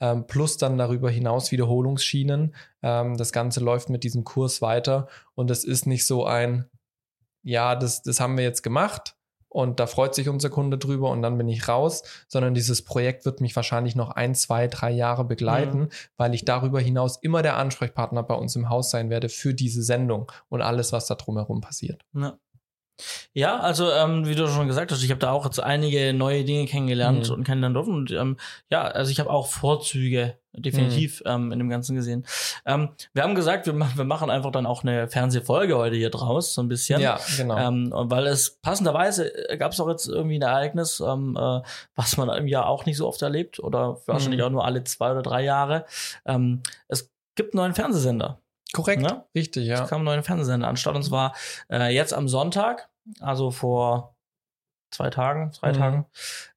Ähm, plus dann darüber hinaus Wiederholungsschienen. Ähm, das Ganze läuft mit diesem Kurs weiter und es ist nicht so ein, ja, das, das haben wir jetzt gemacht und da freut sich unser Kunde drüber und dann bin ich raus, sondern dieses Projekt wird mich wahrscheinlich noch ein, zwei, drei Jahre begleiten, weil ich darüber hinaus immer der Ansprechpartner bei uns im Haus sein werde für diese Sendung und alles, was da drumherum passiert. Ja. Ja, also ähm, wie du schon gesagt hast, ich habe da auch jetzt einige neue Dinge kennengelernt Mhm. und kennenlernen dürfen. Und ähm, ja, also ich habe auch Vorzüge definitiv ähm, in dem Ganzen gesehen. Ähm, wir haben gesagt, wir, wir machen einfach dann auch eine Fernsehfolge heute hier draus, so ein bisschen. Ja, genau. Ähm, und weil es passenderweise gab es auch jetzt irgendwie ein Ereignis, ähm, äh, was man im Jahr auch nicht so oft erlebt oder wahrscheinlich Mhm. auch nur alle zwei oder drei Jahre. Ähm, es gibt einen neuen Fernsehsender. Korrekt. Ne? Richtig, ja. Es kam ein neuer Fernsehsender an Start und zwar äh, jetzt am Sonntag, also vor zwei Tagen, drei Mhm. Tagen,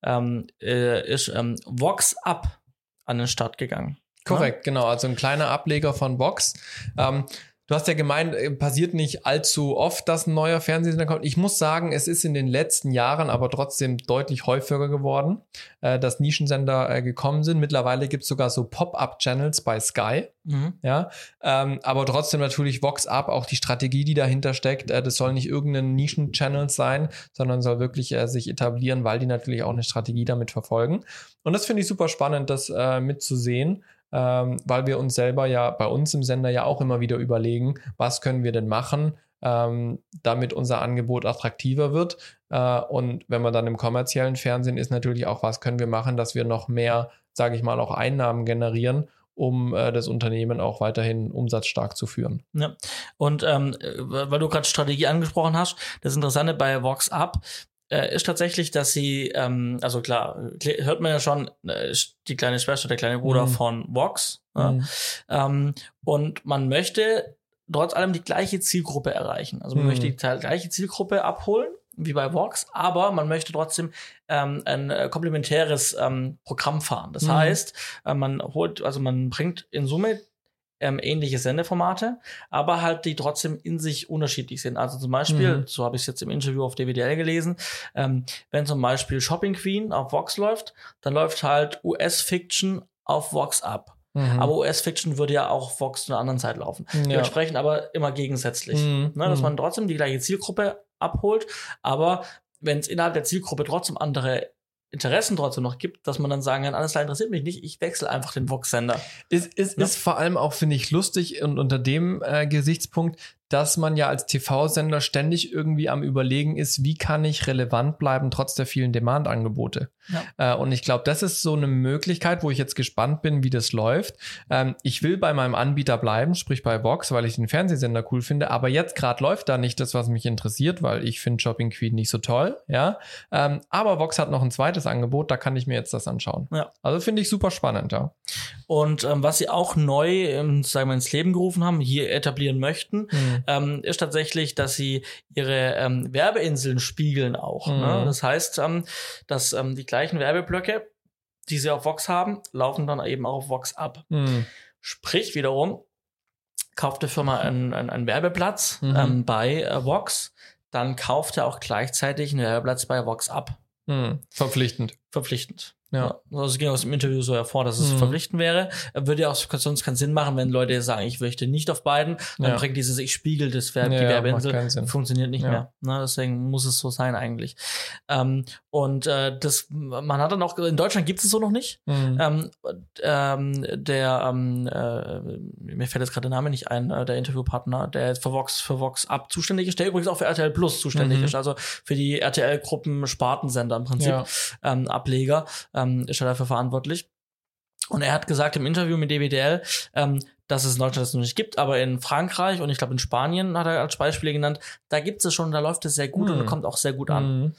ähm, äh, ist ähm, Vox Up an den Start gegangen. Korrekt, genau. Also ein kleiner Ableger von Vox. Ähm, du hast ja gemeint, äh, passiert nicht allzu oft, dass ein neuer Fernsehsender kommt. Ich muss sagen, es ist in den letzten Jahren aber trotzdem deutlich häufiger geworden, äh, dass Nischensender äh, gekommen sind. Mittlerweile gibt es sogar so Pop-up-Channels bei Sky. Mhm. Ja, ähm, aber trotzdem natürlich Vox Up, auch die Strategie, die dahinter steckt. Äh, das soll nicht irgendein Nischen-Channel sein, sondern soll wirklich sich etablieren, weil die natürlich auch eine Strategie damit verfolgen. Und das finde ich super spannend, das mitzusehen, ähm, weil wir uns selber ja bei uns im Sender ja auch immer wieder überlegen, was können wir denn machen, ähm, damit unser Angebot attraktiver wird. Äh, und wenn man dann im kommerziellen Fernsehen ist, natürlich auch, was können wir machen, dass wir noch mehr, sage ich mal, auch Einnahmen generieren um äh, das Unternehmen auch weiterhin umsatzstark zu führen. Ja. Und ähm, äh, weil du gerade Strategie angesprochen hast, das Interessante bei Vox Up äh, ist tatsächlich, dass sie, ähm, also klar, kl- hört man ja schon, äh, die kleine Schwester, der kleine Bruder Mhm. von Vox. Ja? Mhm. Ähm, und man möchte trotz allem die gleiche Zielgruppe erreichen. Also man Mhm. möchte die gleiche Zielgruppe abholen wie bei Vox, aber man möchte trotzdem ähm, ein äh, komplementäres ähm, Programm fahren. Das Mhm. heißt, äh, man holt, also man bringt in Summe ähm, ähnliche Sendeformate, aber halt die trotzdem in sich unterschiedlich sind. Also zum Beispiel, Mhm. so habe ich es jetzt im Interview auf DWDL gelesen, ähm, wenn zum Beispiel Shopping Queen auf Vox läuft, dann läuft halt US-Fiction auf Vox ab. Mhm. Aber US-Fiction würde ja auch Vox zu einer anderen Zeit laufen. ja. Dementsprechend aber immer gegensätzlich. Mhm. Ne, dass Mhm. man trotzdem die gleiche Zielgruppe abholt, aber wenn es innerhalb der Zielgruppe trotzdem andere Interessen trotzdem noch gibt, dass man dann sagen kann, alles klar interessiert mich nicht, ich wechsle einfach den Vox-Sender. ist, ist, Ja. ist vor allem auch, finde ich, lustig und unter dem äh, Gesichtspunkt, dass man ja als TV-Sender ständig irgendwie am Überlegen ist, wie kann ich relevant bleiben trotz der vielen Demand-Angebote. Ja. Äh, und ich glaube, das ist so eine Möglichkeit, wo ich jetzt gespannt bin, wie das läuft. Ähm, ich will bei meinem Anbieter bleiben, sprich bei Vox, weil ich den Fernsehsender cool finde, aber jetzt gerade läuft da nicht das, was mich interessiert, weil ich finde Shopping Queen nicht so toll, ja. Ähm, aber Vox hat noch ein zweites Angebot, da kann ich mir jetzt das anschauen. Ja. Also finde ich super spannend, ja. Und ähm, was sie auch neu, ähm, sagen wir, ins Leben gerufen haben, hier etablieren möchten, mhm. Ähm, ist tatsächlich, dass sie ihre ähm, Werbeinseln spiegeln auch. Ne? Mhm. Ne? Das heißt, ähm, dass ähm, die gleichen Werbeblöcke, die sie auf Vox haben, laufen dann eben auch auf Vox ab. Mhm. Sprich wiederum, kauft die Firma einen, einen, einen Werbeplatz mhm. ähm, bei äh, Vox, dann kauft er auch gleichzeitig einen Werbeplatz bei Vox ab. Mhm. Verpflichtend. Verpflichtend. Ja. Also es ging aus dem Interview so hervor, dass es mhm. verpflichtend wäre. Würde ja auch sonst keinen Sinn machen, wenn Leute sagen, ich möchte nicht auf beiden, dann ja. bringt dieses Ich spiegel das Verb, ja, die Werbeinsel, funktioniert nicht ja. mehr. Ne? Deswegen muss es so sein eigentlich. Ähm, und äh, das, man hat dann auch, in Deutschland gibt es so noch nicht. Mhm. Ähm, ähm, der, ähm, äh, mir fällt jetzt gerade der Name nicht ein, äh, der Interviewpartner, der für Vox, für Vox Up zuständig ist, der übrigens auch für RTL Plus zuständig mhm. ist, also für die RTL-Gruppen Spartensender im Prinzip, ähm, Ableger. Ähm, ähm, ist er dafür verantwortlich. Und er hat gesagt im Interview mit DWDL, ähm, dass es in Deutschland das noch nicht gibt, aber in Frankreich und ich glaube in Spanien hat er als Beispiele genannt, da gibt es schon, da läuft es sehr gut mhm. und kommt auch sehr gut an. Mhm.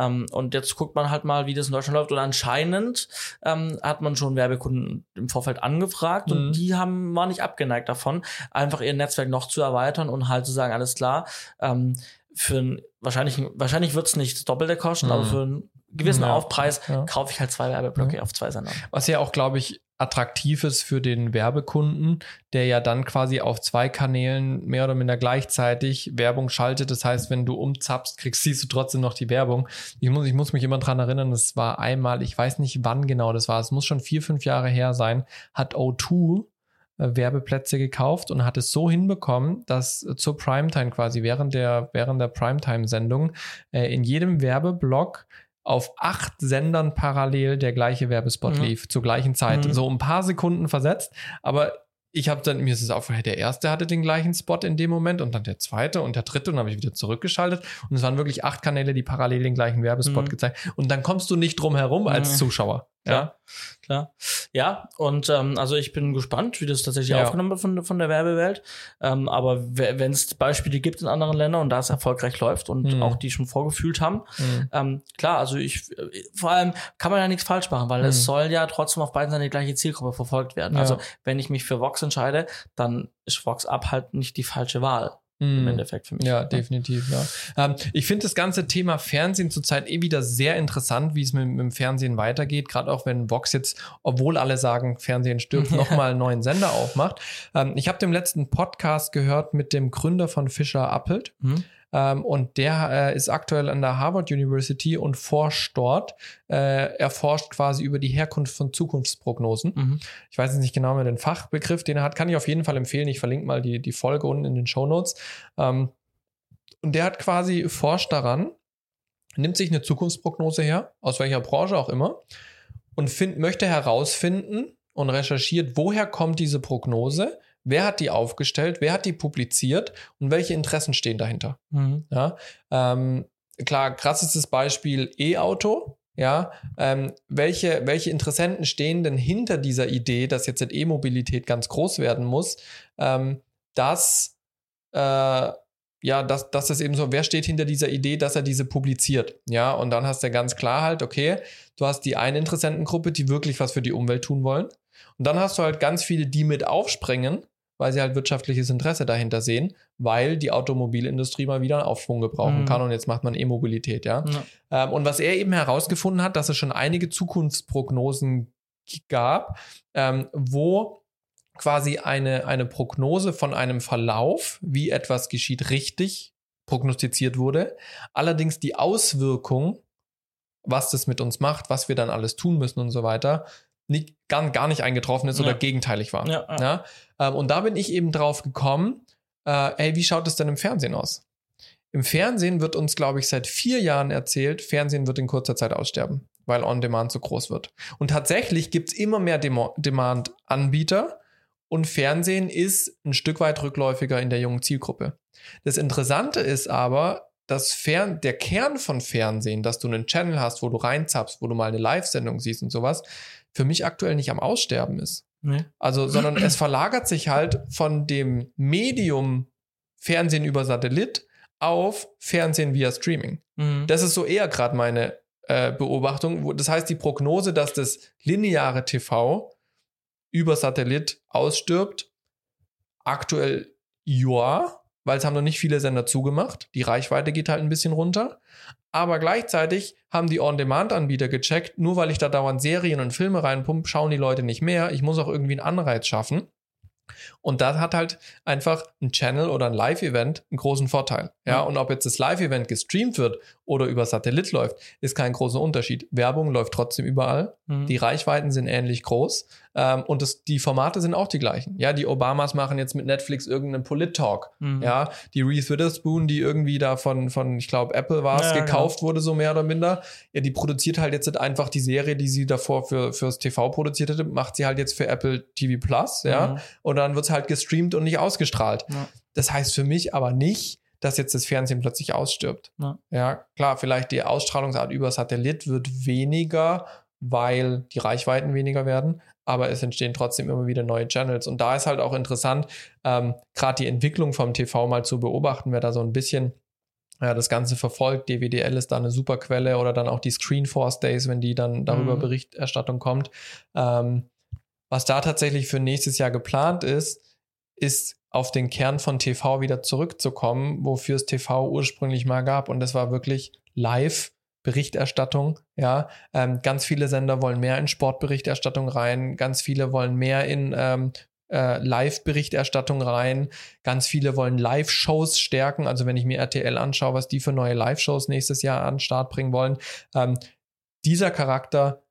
Um, und jetzt guckt man halt mal, wie das in Deutschland läuft. Und anscheinend ähm, hat man schon Werbekunden im Vorfeld angefragt mhm. und die haben war nicht abgeneigt davon, einfach ihr Netzwerk noch zu erweitern und halt zu sagen, alles klar, ähm, für ein, wahrscheinlich, wahrscheinlich wird es nicht das Doppelte kosten, mhm. aber für einen gewissen ja, Aufpreis ja. kaufe ich halt zwei Werbeblöcke ja. auf zwei Sendern. Was ja auch, glaube ich, attraktiv ist für den Werbekunden, der ja dann quasi auf zwei Kanälen mehr oder minder gleichzeitig Werbung schaltet. Das heißt, wenn du umzappst, kriegst, siehst du trotzdem noch die Werbung. Ich muss, ich muss mich immer dran erinnern, es war einmal, ich weiß nicht wann genau das war, es muss schon vier, fünf Jahre her sein, hat O2 äh, Werbeplätze gekauft und hat es so hinbekommen, dass zur Primetime quasi während der, während der Primetime-Sendung äh, in jedem Werbeblock auf acht Sendern parallel der gleiche Werbespot mhm. lief, zur gleichen Zeit. Mhm. So ein paar Sekunden versetzt, aber ich habe dann, mir ist es aufgefallen, der erste hatte den gleichen Spot in dem Moment und dann der zweite und der dritte und dann habe ich wieder zurückgeschaltet und es waren wirklich acht Kanäle, die parallel den gleichen Werbespot mhm. gezeigt und dann kommst du nicht drum herum als. Zuschauer. Ja, klar. Ja, und ähm, also ich bin gespannt, wie das tatsächlich ja. aufgenommen wird von, von der Werbewelt. Ähm, aber wenn es Beispiele gibt in anderen Ländern und da es erfolgreich läuft und mhm. auch die schon vorgefühlt haben, mhm. ähm, klar, also ich vor allem kann man ja nichts falsch machen, weil mhm. es soll ja trotzdem auf beiden Seiten die gleiche Zielgruppe verfolgt werden. Ja. Also wenn ich mich für Vox entscheide, dann ist Vox Up halt nicht die falsche Wahl im hm. Endeffekt für mich. Ja, definitiv, ja. Ähm, ich finde das ganze Thema Fernsehen zurzeit eh wieder sehr interessant, wie es mit, mit dem Fernsehen weitergeht, gerade auch wenn Vox jetzt, obwohl alle sagen, Fernsehen stirbt, nochmal einen neuen Sender aufmacht. Ähm, ich habe den letzten Podcast gehört mit dem Gründer von Fischer Appelt. Mhm. Ähm, und der äh, ist aktuell an der Harvard University und forscht dort. Äh, er forscht quasi über die Herkunft von Zukunftsprognosen. Mhm. Ich weiß jetzt nicht genau mehr den Fachbegriff, den er hat, kann ich auf jeden Fall empfehlen. Ich verlinke mal die, die Folge unten in den Show Notes. Ähm, und der hat quasi forscht daran, nimmt sich eine Zukunftsprognose her, aus welcher Branche auch immer, und find, möchte herausfinden und recherchiert, woher kommt diese Prognose, Wer hat die aufgestellt? Wer hat die publiziert? Und welche Interessen stehen dahinter? Mhm. Ja, ähm, klar, krassestes Beispiel E-Auto. Ja, ähm, welche, welche Interessenten stehen denn hinter dieser Idee, dass jetzt E-Mobilität ganz groß werden muss, ähm, dass, äh, ja, dass, dass das eben so, wer steht hinter dieser Idee, dass er diese publiziert? Ja, und dann hast du ganz klar halt, okay, du hast die eine Interessentengruppe, die wirklich was für die Umwelt tun wollen. Und dann hast du halt ganz viele, die mit aufspringen weil sie halt wirtschaftliches Interesse dahinter sehen, weil die Automobilindustrie mal wieder einen Aufschwung gebrauchen mhm. kann und jetzt macht man E-Mobilität, ja. ja. Ähm, und was er eben herausgefunden hat, dass es schon einige Zukunftsprognosen gab, ähm, wo quasi eine, eine Prognose von einem Verlauf, wie etwas geschieht, richtig prognostiziert wurde. Allerdings die Auswirkung, was das mit uns macht, was wir dann alles tun müssen und so weiter, nicht, gar, gar nicht eingetroffen ist ja. oder gegenteilig war. Ja, ja. ja? Ähm, und da bin ich eben drauf gekommen, äh, ey, wie schaut es denn im Fernsehen aus? Im Fernsehen wird uns, glaube ich, seit vier Jahren erzählt, Fernsehen wird in kurzer Zeit aussterben, weil On-Demand so groß wird. Und tatsächlich gibt es immer mehr Dem Demand-Anbieter und Fernsehen ist ein Stück weit rückläufiger in der jungen Zielgruppe. Das Interessante ist aber, dass Fern der Kern von Fernsehen, dass du einen Channel hast, wo du reinzappst, wo du mal eine Live-Sendung siehst und sowas, für mich aktuell nicht am Aussterben ist. Nee. Also, sondern es verlagert sich halt von dem Medium Fernsehen über Satellit auf Fernsehen via Streaming. Mhm. Das ist so eher gerade meine äh, Beobachtung. Wo, das heißt, die Prognose, dass das lineare TV über Satellit ausstirbt, aktuell ja, weil es haben noch nicht viele Sender zugemacht. Die Reichweite geht halt ein bisschen runter. Aber gleichzeitig haben die On-Demand-Anbieter gecheckt, nur weil ich da dauernd Serien und Filme reinpumpe, schauen die Leute nicht mehr. Ich muss auch irgendwie einen Anreiz schaffen. Und da hat halt einfach ein Channel oder ein Live-Event einen großen Vorteil. Ja, Mhm. und ob jetzt das Live-Event gestreamt wird oder über Satellit läuft, ist kein großer Unterschied. Werbung läuft trotzdem überall. Mhm. Die Reichweiten sind ähnlich groß. Ähm, und das, die Formate sind auch die gleichen. Ja, die Obamas machen jetzt mit Netflix irgendeinen Polit-Talk. Mhm. Ja, die Reese Witherspoon, die irgendwie da von, von ich glaube, Apple war es, Ja, genau. gekauft wurde, so mehr oder minder. Ja, die produziert halt jetzt einfach die Serie, die sie davor für, fürs TV produziert hatte, macht sie halt jetzt für Apple TV Plus, ja. Mhm. Und dann wird es halt gestreamt und nicht ausgestrahlt. Ja. Das heißt für mich aber nicht, dass jetzt das Fernsehen plötzlich ausstirbt. Ja. ja, klar, vielleicht die Ausstrahlungsart über Satellit wird weniger, weil die Reichweiten weniger werden, aber es entstehen trotzdem immer wieder neue Channels. Und da ist halt auch interessant, ähm, gerade die Entwicklung vom TV mal zu beobachten, wer da so ein bisschen ja, das Ganze verfolgt. DWDL ist da eine super Quelle oder dann auch die Screenforce Days, wenn die dann darüber Mhm. Berichterstattung kommt. Ähm, was da tatsächlich für nächstes Jahr geplant ist, ist auf den Kern von TV wieder zurückzukommen, wofür es TV ursprünglich mal gab. Und das war wirklich live. Berichterstattung, ja. Ähm, ganz viele Sender wollen mehr in Sportberichterstattung rein, ganz viele wollen mehr in ähm, äh, Live-Berichterstattung rein, ganz viele wollen Live-Shows stärken. Also wenn ich mir RTL anschaue, was die für neue Live-Shows nächstes Jahr an den Start bringen wollen, ähm, dieser Charakter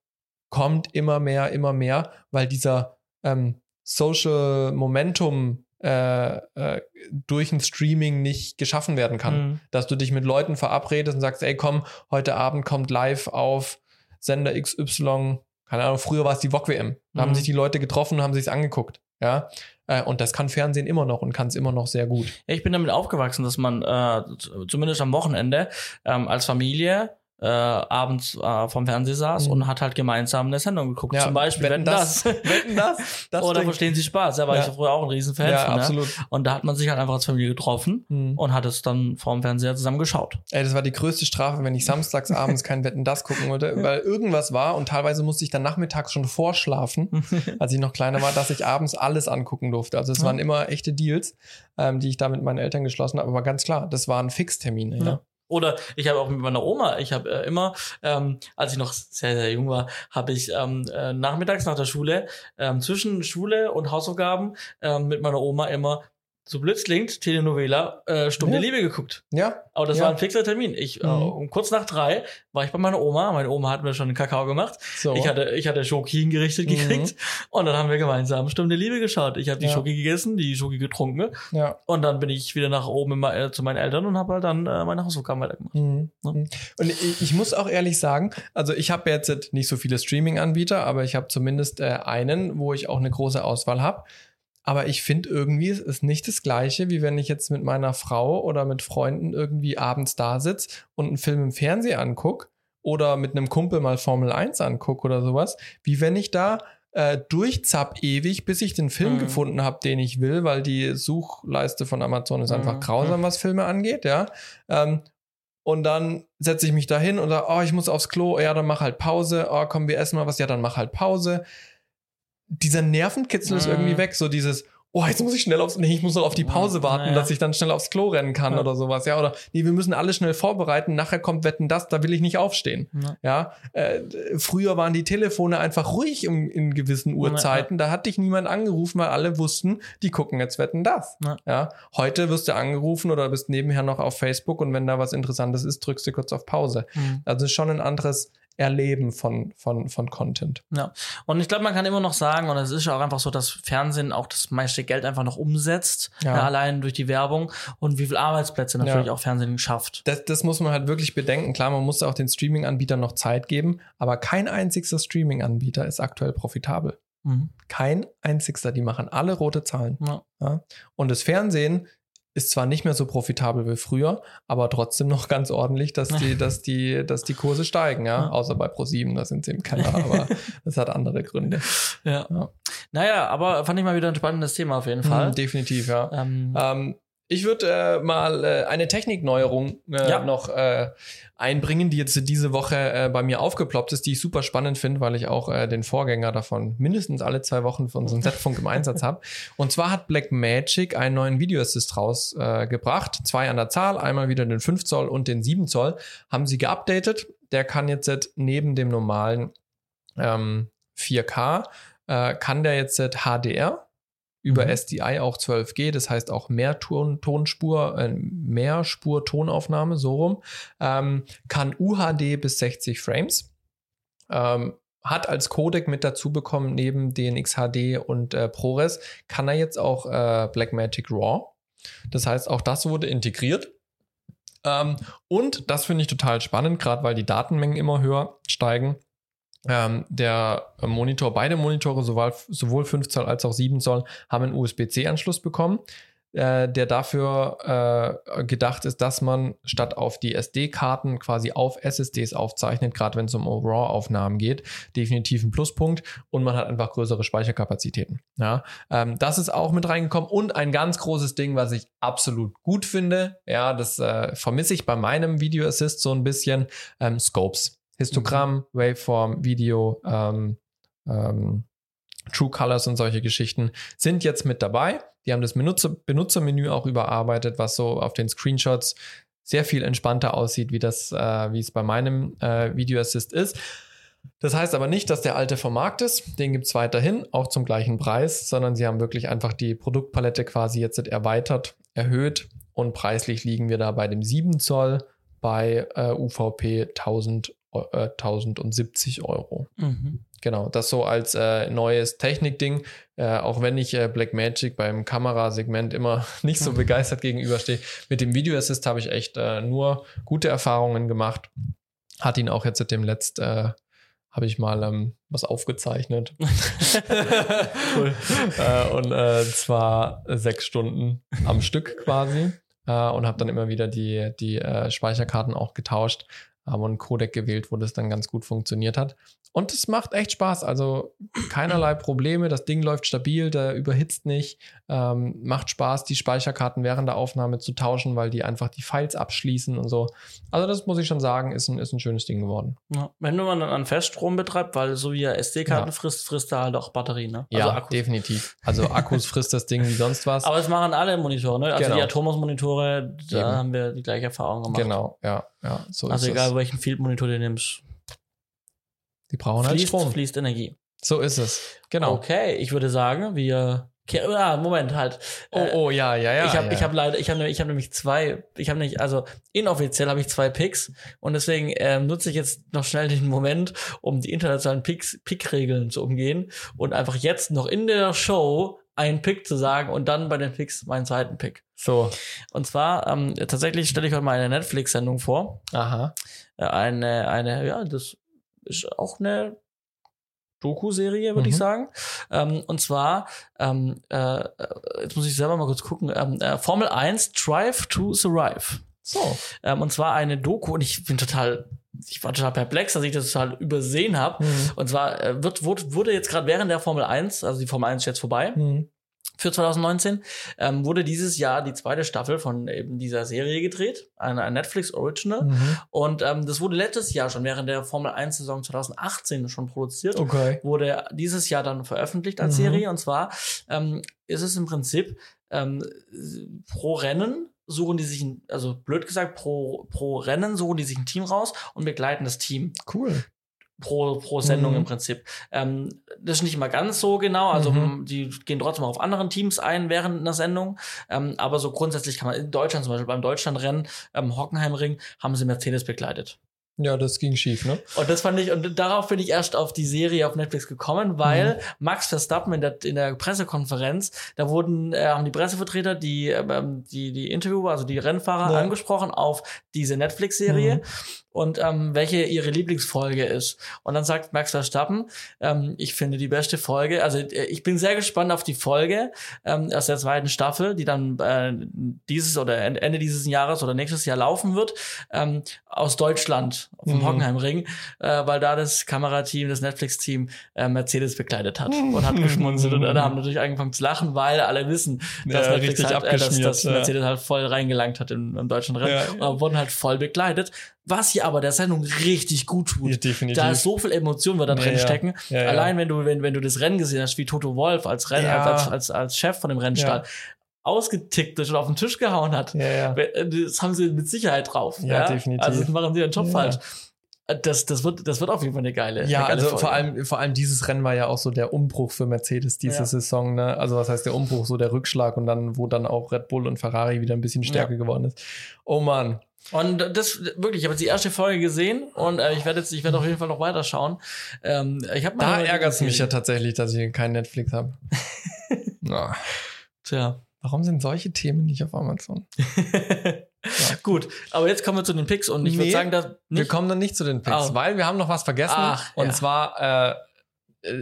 kommt immer mehr, immer mehr, weil dieser ähm, Social Momentum äh, äh, durch ein Streaming nicht geschaffen werden kann. Mhm. Dass du dich mit Leuten verabredest und sagst, ey komm, heute Abend kommt live auf Sender XY, keine Ahnung, früher war es die VOG WM. Da haben Mhm. sich die Leute getroffen und haben sich's angeguckt. Ja, äh, und das kann Fernsehen immer noch und kann es immer noch sehr gut. Ich bin damit aufgewachsen, dass man äh, zumindest am Wochenende ähm, als Familie äh, abends äh, vom Fernseher saß Mhm. und hat halt gemeinsam eine Sendung geguckt. Ja, Zum Beispiel Wetten, Wetten, das. das. Wetten das? das Oder verstehen Sie Spaß? Da war Ja. ich früher auch ein Riesenfan Ja, von. ne? absolut. Und da hat man sich halt einfach als Familie getroffen Mhm. und hat es dann vorm Fernseher zusammen geschaut. Ey, das war die größte Strafe, wenn ich samstags abends kein Wetten das gucken wollte, weil irgendwas war und teilweise musste ich dann nachmittags schon vorschlafen, als ich noch kleiner war, dass ich abends alles angucken durfte. Also es Ja. waren immer echte Deals, ähm, die ich da mit meinen Eltern geschlossen habe. Aber ganz klar, das waren Fixtermine. Ja. Oder ich habe auch mit meiner Oma, ich habe äh, immer, ähm, als ich noch sehr, sehr jung war, habe ich ähm, äh, nachmittags nach der Schule, ähm, zwischen Schule und Hausaufgaben ähm, mit meiner Oma immer, so blöd klingt, Telenovela, äh, Stunde Ja. Liebe geguckt. ja, Aber das Ja. war ein fixer Termin. Ich, äh, Mhm. um kurz nach drei war ich bei meiner Oma. Meine Oma hat mir schon einen Kakao gemacht. so. Ich hatte, ich hatte Schoki hingerichtet Mhm. gekriegt. Und dann haben wir gemeinsam Stunde Liebe geschaut. Ich habe die Ja. Schoki gegessen, die Schoki getrunken. ja. Und dann bin ich wieder nach oben immer, äh, zu meinen Eltern und habe halt dann äh, meine Hausaufgaben weitergemacht. Mhm. Ja. Mhm. Und ich, ich muss auch ehrlich sagen, also ich habe jetzt nicht so viele Streaming-Anbieter, aber ich habe zumindest äh, einen, wo ich auch eine große Auswahl habe. Aber ich finde irgendwie, es ist nicht das Gleiche, wie wenn ich jetzt mit meiner Frau oder mit Freunden irgendwie abends da sitze und einen Film im Fernsehen angucke oder mit einem Kumpel mal Formel 1 angucke oder sowas, wie wenn ich da äh, durchzapp ewig, bis ich den Film Mhm. gefunden habe, den ich will, weil die Suchleiste von Amazon ist einfach Mhm. grausam, was Filme angeht, ja. Ähm, und dann setze ich mich da hin und sage, oh, ich muss aufs Klo, ja, dann mach halt Pause, oh, komm, wir essen mal was, ja, dann mach halt Pause. Dieser Nervenkitzel ist Mhm. irgendwie weg, so dieses, oh, jetzt muss ich schnell aufs, nee, ich muss noch auf die Pause Mhm, warten, naja. dass ich dann schnell aufs Klo rennen kann Ja. oder sowas, ja, oder nee, wir müssen alles schnell vorbereiten, nachher kommt Wetten das, da will ich nicht aufstehen. Ja. Ja, äh, früher waren die Telefone einfach ruhig in, in gewissen Uhrzeiten. Da hat dich niemand angerufen, weil alle wussten, die gucken jetzt wetten das. Ja. Ja. Heute wirst du angerufen oder bist nebenher noch auf Facebook und wenn da was Interessantes ist, drückst du kurz auf Pause. Mhm. Also ist schon ein anderes Erleben von, von, von Content. Ja. Und ich glaube, man kann immer noch sagen, und es ist ja auch einfach so, dass Fernsehen auch das meiste Geld einfach noch umsetzt, Ja. ja. allein durch die Werbung und wie viele Arbeitsplätze natürlich Ja. auch Fernsehen schafft. Das, das muss man halt wirklich bedenken. Klar, man muss auch den Streaming-Anbietern noch Zeit geben, aber kein einziger Streaming-Anbieter ist aktuell profitabel. Mhm. Kein einzigster. Die machen alle rote Zahlen. Ja. Ja? Und das Fernsehen ist zwar nicht mehr so profitabel wie früher, aber trotzdem noch ganz ordentlich, dass die, dass die, dass die Kurse steigen, ja. Ja. Außer bei ProSieben, da sind sie im Keller, aber das hat andere Gründe. Ja. Ja. Naja, aber fand ich mal wieder ein spannendes Thema auf jeden Fall. Mhm, definitiv, ja. Ähm, Ähm, ich würde äh, mal äh, eine Technikneuerung äh, Ja. noch äh, einbringen, die jetzt diese Woche äh, bei mir aufgeploppt ist, die ich super spannend finde, weil ich auch äh, den Vorgänger davon mindestens alle zwei Wochen von so einem Setfunk im Einsatz habe. Und zwar hat Blackmagic einen neuen Video Assist rausgebracht. Äh, gebracht. Zwei an der Zahl, einmal wieder den 5 Zoll und den 7 Zoll. Haben sie geupdatet. Der kann jetzt neben dem normalen ähm, 4K, äh, kann der jetzt HDR über Mhm. SDI auch 12G, das heißt auch mehr Ton, Tonspur, äh, mehr Spur Tonaufnahme, so rum, ähm, kann UHD bis 60 Frames, ähm, hat als Codec mit dazu bekommen, neben DNxHD und äh, ProRes, kann er jetzt auch äh, Blackmagic RAW. Das heißt, auch das wurde integriert. Ähm, und das finde ich total spannend, gerade weil die Datenmengen immer höher steigen. Ähm, der Monitor, beide Monitore, sowohl, sowohl 5 Zoll als auch 7 Zoll, haben einen USB-C-Anschluss bekommen, äh, der dafür äh, gedacht ist, dass man statt auf die SD-Karten quasi auf SSDs aufzeichnet, gerade wenn es um RAW-Aufnahmen geht. Definitiv ein Pluspunkt und man hat einfach größere Speicherkapazitäten. Ja, ähm, das ist auch mit reingekommen und ein ganz großes Ding, was ich absolut gut finde. Ja, das äh, vermisse ich bei meinem Video Assist so ein bisschen. Ähm, Scopes. Histogramm, Waveform, Video, ähm, ähm, True Colors und solche Geschichten sind jetzt mit dabei. Die haben das Benutzer Benutzermenü auch überarbeitet, was so auf den Screenshots sehr viel entspannter aussieht, wie das, äh, wie es bei meinem äh, Video Assist ist. Das heißt aber nicht, dass der alte vom Markt ist. Den gibt es weiterhin, auch zum gleichen Preis, sondern sie haben wirklich einfach die Produktpalette quasi jetzt erweitert, erhöht und preislich liegen wir da bei dem 7 Zoll bei äh, UVP 1000, äh, 1070 Euro. mhm. Genau, das so als äh, neues Technikding, äh, auch wenn ich äh, Blackmagic beim Kamerasegment immer nicht so Mhm. begeistert gegenüberstehe. Mit dem Video Assist habe ich echt äh, nur gute Erfahrungen gemacht. Hat ihn auch jetzt seit dem letzt, äh, habe ich mal ähm, was aufgezeichnet. Cool. äh, und zwar sechs Stunden am Stück quasi. Und habe dann immer wieder die, die Speicherkarten auch getauscht. Haben einen Codec gewählt, wo das dann ganz gut funktioniert hat. Und es macht echt Spaß. Also keinerlei Probleme. Das Ding läuft stabil, der überhitzt nicht. Ähm, macht Spaß, die Speicherkarten während der Aufnahme zu tauschen, weil die einfach die Files abschließen und so. Also, das muss ich schon sagen, ist ein, ist ein schönes Ding geworden. Ja. Wenn du man dann an Feststrom betreibt, weil so wie er SD-Karten Ja. frisst, frisst er halt auch Batterien, ne? Ja, Akkus. definitiv. Also Akkus frisst das Ding wie sonst was. Aber es machen alle Monitore, ne? Also Genau. die Atomos-Monitore, da Eben. haben wir die gleiche Erfahrung gemacht. genau, ja, ja. So Also egal, es. welchen Field-Monitor du nimmst, Die brauchen halt fließt, Strom. fließt Energie. So ist es. Genau. Okay, ich würde sagen, wir. Ah, Moment halt. Oh, Äh, oh, ja, ja, ja. ich habe ja. ich hab leider, ich habe ich hab nämlich zwei, ich habe nicht, also inoffiziell habe ich zwei Picks und deswegen ähm, nutze ich jetzt noch schnell den Moment, um die internationalen Picks, Pick-Regeln zu umgehen und einfach jetzt noch in der Show einen Pick zu sagen und dann bei den Picks meinen zweiten Pick. So. Und zwar, ähm, tatsächlich stelle ich heute mal eine Netflix-Sendung vor. Aha. Äh, eine, eine, ja, das ist auch eine Doku-Serie, würde Mhm. ich sagen. Ähm, und zwar, ähm, äh, jetzt muss ich selber mal kurz gucken, ähm, äh, Formel 1 Drive to Survive. So. Ähm, und zwar eine Doku, und ich bin total, ich war total perplex, dass ich das total übersehen habe. Mhm. Und zwar äh, wird, wurde, wurde jetzt gerade während der Formel 1, also die Formel 1 ist jetzt vorbei, Mhm. Für 2019, ähm, wurde dieses Jahr die zweite Staffel von eben dieser Serie gedreht, ein, ein Netflix Original. Mhm. Und ähm, das wurde letztes Jahr schon während der Formel 1 Saison 2018 schon produziert. Okay. Wurde dieses Jahr dann veröffentlicht als Mhm. Serie. Und zwar ähm, ist es im Prinzip ähm, pro Rennen suchen die sich, ein, also blöd gesagt, pro, pro Rennen suchen die sich ein Team raus und begleiten das Team Cool. Pro, pro Sendung Mhm. im Prinzip. Ähm, das ist nicht mal ganz so genau, also Mhm. die gehen trotzdem auf anderen Teams ein während einer Sendung, ähm, aber so grundsätzlich kann man in Deutschland zum Beispiel beim Deutschlandrennen, ähm, Hockenheimring, haben sie Mercedes begleitet. Ja, das ging schief, ne? Und das fand ich, und darauf bin ich erst auf die Serie auf Netflix gekommen, weil Mhm. Max Verstappen in der, in der Pressekonferenz, da wurden, äh, haben die Pressevertreter die, ähm, die, die Interviewer, also die Rennfahrer Ja. angesprochen auf diese Netflix-Serie. Mhm. und ähm, welche ihre Lieblingsfolge ist. Und dann sagt Max Verstappen, ähm, ich finde die beste Folge, also äh, ich bin sehr gespannt auf die Folge ähm, aus der zweiten Staffel, die dann äh, dieses oder Ende dieses Jahres oder nächstes Jahr laufen wird, ähm, aus Deutschland vom Mhm. Hockenheimring, äh, weil da das Kamerateam, das Netflix-Team äh, Mercedes bekleidet hat und hat geschmunzelt und alle haben natürlich angefangen zu lachen, weil alle wissen, dass Ja, Netflix richtig halt, äh, dass, dass ja. Mercedes halt voll reingelangt hat im, im deutschen Rennen Ja. und wurden halt voll bekleidet, was hier aber der Sendung richtig gut tut. Ja, definitiv. Da ist so viel Emotion wird da drin stecken. Allein wenn du, wenn, wenn du das Rennen gesehen hast, wie Toto Wolf als Renn, als, als, als Chef von dem Rennstall ausgetickt ist und auf den Tisch gehauen hat. Ja, ja. Das haben sie mit Sicherheit drauf. Ja, definitiv. Also das machen sie ihren Job Ja. falsch. Das, das, wird, das wird auf jeden Fall eine geile. Ja, eine geile also Folge. vor allem, vor allem dieses Rennen war ja auch so der Umbruch für Mercedes diese Ja. Saison. Ne? Also was heißt der Umbruch, so der Rückschlag und dann, wo dann auch Red Bull und Ferrari wieder ein bisschen stärker geworden ist. Oh Mann. Und das wirklich, ich habe jetzt die erste Folge gesehen und äh, ich werde jetzt, ich werde auf jeden Fall noch weiterschauen. Ähm, ich habe Da ärgert es mich ja tatsächlich, dass ich kein Netflix habe. Tja. Warum sind solche Themen nicht auf Amazon? Gut, aber jetzt kommen wir zu den Picks und ich würde Nee, sagen, dass Wir kommen dann nicht zu den Picks, Oh. weil wir haben noch was vergessen. Ach, und ja. zwar äh,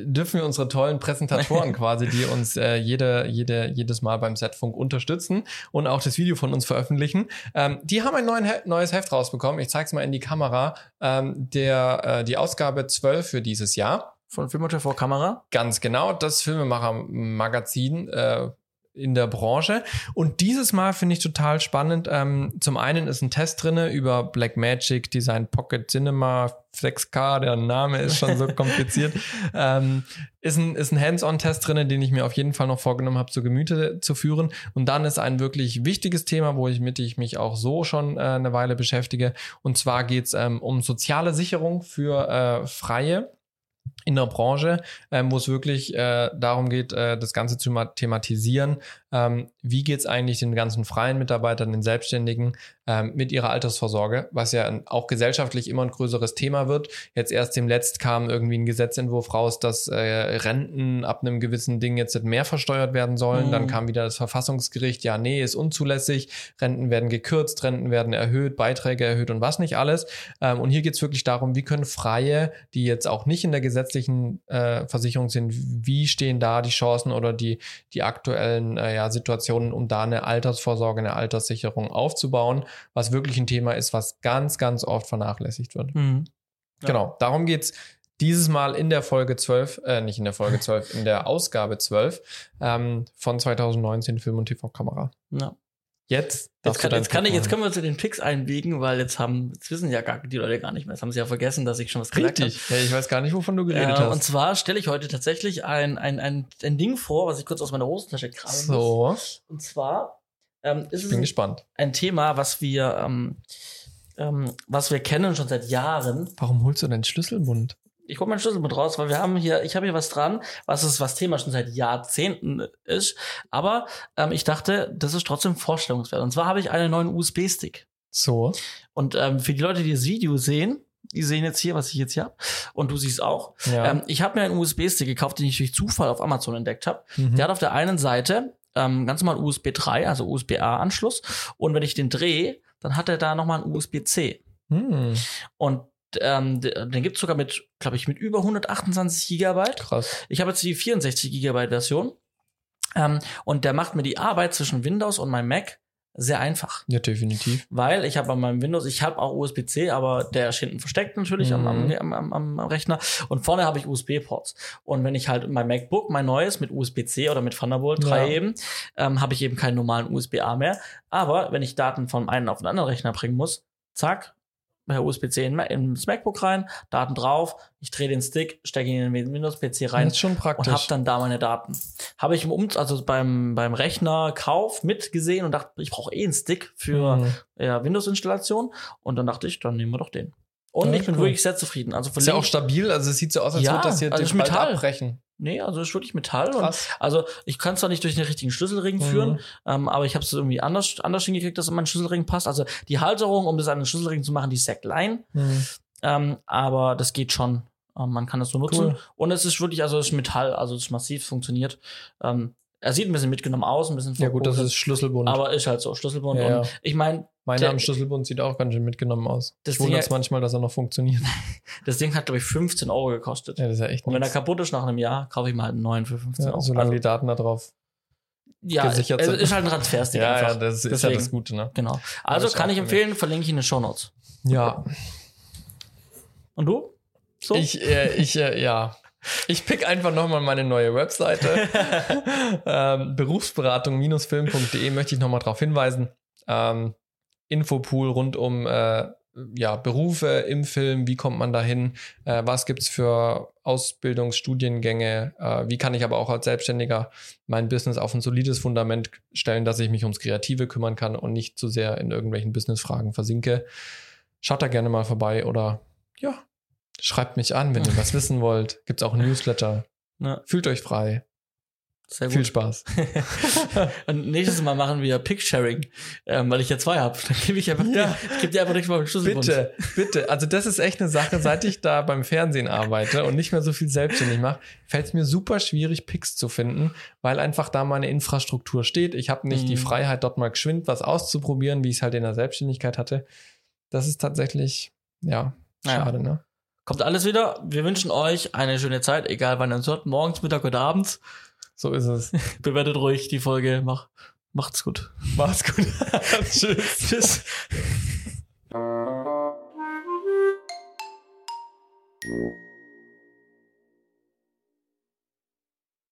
dürfen wir unsere tollen Präsentatoren quasi, die uns äh, jede, jede, jedes Mal beim Setfunk unterstützen und auch das Video von uns veröffentlichen. Ähm, die haben ein neuen neues Heft rausbekommen. Ich zeige es mal in die Kamera. Ähm, der, äh, die Ausgabe 12 für dieses Jahr. von Film und TV Kamera. Ganz genau, das Filmemacher-Magazin äh, in der Branche. Und dieses Mal finde ich total spannend. Ähm, zum einen ist ein Test drinne über Blackmagic Design Pocket Cinema 6K, der Name ist schon so kompliziert. Ähm, ist ein, ist ein Hands-on-Test drinne, den ich mir auf jeden Fall noch vorgenommen habe, zu Gemüte zu führen. Und dann ist ein wirklich wichtiges Thema, wo ich mit ich mich auch so schon äh, eine Weile beschäftige. Und zwar geht es ähm, um soziale Sicherung für äh, Freie in der Branche, ähm, wo es wirklich äh, darum geht, äh, das Ganze zu ma- thematisieren. Ähm, wie geht es eigentlich den ganzen freien Mitarbeitern, den Selbstständigen ähm, mit ihrer Altersvorsorge, was ja auch gesellschaftlich immer ein größeres Thema wird. Jetzt erst dem Letzt kam irgendwie ein Gesetzentwurf raus, dass äh, Renten ab einem gewissen Ding jetzt nicht mehr versteuert werden sollen. Mhm. Dann kam wieder das Verfassungsgericht, ja, nee, ist unzulässig. Renten werden gekürzt, Renten werden erhöht, Beiträge erhöht und was nicht alles. Ähm, und hier geht es wirklich darum, wie können Freie, die jetzt auch nicht in der gesetzlichen äh, Versicherung sind, wie stehen da die Chancen oder die, die aktuellen äh, ja, Situationen, um da eine Altersvorsorge, eine Alterssicherung aufzubauen, was wirklich ein Thema ist, was ganz, ganz oft vernachlässigt wird. Mhm. Ja. Genau, darum geht's dieses Mal in der Folge 12, äh, nicht in der Folge 12, in der Ausgabe 12 ähm, von 2019 Film und TV-Kamera. Ja. Jetzt, Jetzt, kann, jetzt, kann ich, jetzt können wir zu den Picks einbiegen, weil jetzt haben, jetzt wissen ja gar die Leute gar nicht mehr. Jetzt haben sie ja vergessen, dass ich schon was gesagt habe. Richtig. Ja, ich weiß gar nicht, wovon du geredet Äh, und hast. zwar stelle ich heute tatsächlich ein, ein, ein, ein Ding vor, was ich kurz aus meiner Hosentasche muss. So, Und zwar ähm, ist ich es bin ein, gespannt. ein Thema, was wir, ähm, ähm, was wir kennen schon seit Jahren. Warum holst du deinen Schlüsselbund? Ich hole meinen Schlüsselbund raus, weil wir haben hier, ich habe hier was dran, was ist, was Thema schon seit Jahrzehnten ist. Aber ähm, ich dachte, das ist trotzdem vorstellungswert. Und zwar habe ich einen neuen USB-Stick. So. Und ähm, für die Leute, die das Video sehen, die sehen jetzt hier, was ich jetzt hier habe. Und du siehst auch. Ja. Ähm, ich habe mir einen USB-Stick gekauft, den ich durch Zufall auf Amazon entdeckt habe. Mhm. Der hat auf der einen Seite ähm, ganz normal USB 3, also USB-A-Anschluss. Und wenn ich den drehe, dann hat er da nochmal einen USB-C. Hm, Und ähm, den gibt's sogar mit, glaube ich, mit über 128 Gigabyte. krass. Ich habe jetzt die 64 Gigabyte Version. Ähm, und der macht mir die Arbeit zwischen Windows und meinem Mac sehr einfach. Ja, definitiv. Weil ich habe an meinem Windows, ich habe auch USB-C, aber der ist hinten versteckt natürlich am, am, am, am, am Rechner. Und vorne habe ich USB-Ports. Und wenn ich halt mein MacBook, mein neues, mit USB-C oder mit Thunderbolt 3 Ja. eben, ähm, habe ich eben keinen normalen USB-A mehr. Aber wenn ich Daten von einem auf den anderen Rechner bringen muss, zack, per USB-C ins MacBook rein, Daten drauf, ich drehe den Stick, stecke ihn in den Windows-PC rein ist schon und praktisch. habe dann da meine Daten. Habe ich im um also beim beim Rechnerkauf mitgesehen und dachte, ich brauche eh einen Stick für Hm. ja, Windows-Installation und dann dachte ich, dann nehmen wir doch den. Und Ja, ich bin cool. wirklich sehr zufrieden. Also Ist ja auch stabil, also es sieht so aus, als Ja, würde das hier also Metall. abbrechen. Nee, also ist wirklich Metall. Und, Krass. also ich kann es zwar nicht durch den richtigen Schlüsselring Mhm. führen, ähm, aber ich habe es irgendwie anders, anders hingekriegt, dass mein Schlüsselring passt. Also die Halterung, um das an den Schlüsselring zu machen, die ist sehr klein. Hm. Ähm, aber das geht schon. Ähm, man kann das so nutzen. Cool. Und es ist wirklich, also es ist Metall, also es ist massiv, funktioniert. Ähm, er sieht ein bisschen mitgenommen aus, ein bisschen Ja gut, das ist Schlüsselbund. Aber ist halt so, Schlüsselbund. Ja, ja. Und ich meine, Meiner am Schlüsselbund sieht auch ganz schön mitgenommen aus. Das ich wundere es manchmal, dass er noch funktioniert. Das Ding hat, glaube ich, 15 Euro gekostet. Ja, das ist ja echt Und wenn er nix. kaputt ist nach einem Jahr, kaufe ich mal halt einen neuen für 15 ja, Euro. Solange Also, die Daten da drauf. ja, gesichert es sind. ist halt ein Transferstick Ja, einfach. ja, das ist ja Deswegen. das Gute, ne? Genau. Also kann ich empfehlen, verlinke ich in den Show Notes. Ja, Und du? So? ich, äh, ich, äh, ja. Ich pick einfach nochmal meine neue Webseite. ähm, Berufsberatung-film.de möchte ich nochmal darauf hinweisen. Ähm, Infopool rund um äh, ja, Berufe im Film, wie kommt man dahin, äh, was gibt's für Ausbildungsstudiengänge, äh, wie kann ich aber auch als Selbstständiger mein Business auf ein solides Fundament stellen, dass ich mich ums Kreative kümmern kann und nicht zu sehr in irgendwelchen Businessfragen versinke. Schaut da gerne mal vorbei oder ja, schreibt mich an, wenn ihr was wissen wollt. Gibt's auch ein Newsletter. Ja. Fühlt euch frei. Sehr Viel gut. Spaß. Und nächstes Mal machen wir Pick-Sharing, ähm, weil ich ja zwei habe. Dann gebe ich einfach, Ja. ich gebe dir einfach nicht mal den Schlüsselbund. Bitte, bitte. Also das ist echt eine Sache, seit ich da beim Fernsehen arbeite und nicht mehr so viel selbstständig mache, fällt es mir super schwierig, Picks zu finden, weil einfach da meine Infrastruktur steht. Ich habe nicht die Mhm. Freiheit, dort mal geschwind was auszuprobieren, wie ich es halt in der Selbstständigkeit hatte. Das ist tatsächlich, ja, schade, ne? Kommt alles wieder. Wir wünschen euch eine schöne Zeit, egal wann ihr uns hört, morgens, Mittag oder abends. So ist es. Bewertet ruhig die Folge. Mach, macht's gut. Macht's gut. Tschüss. Tschüss. Thank you.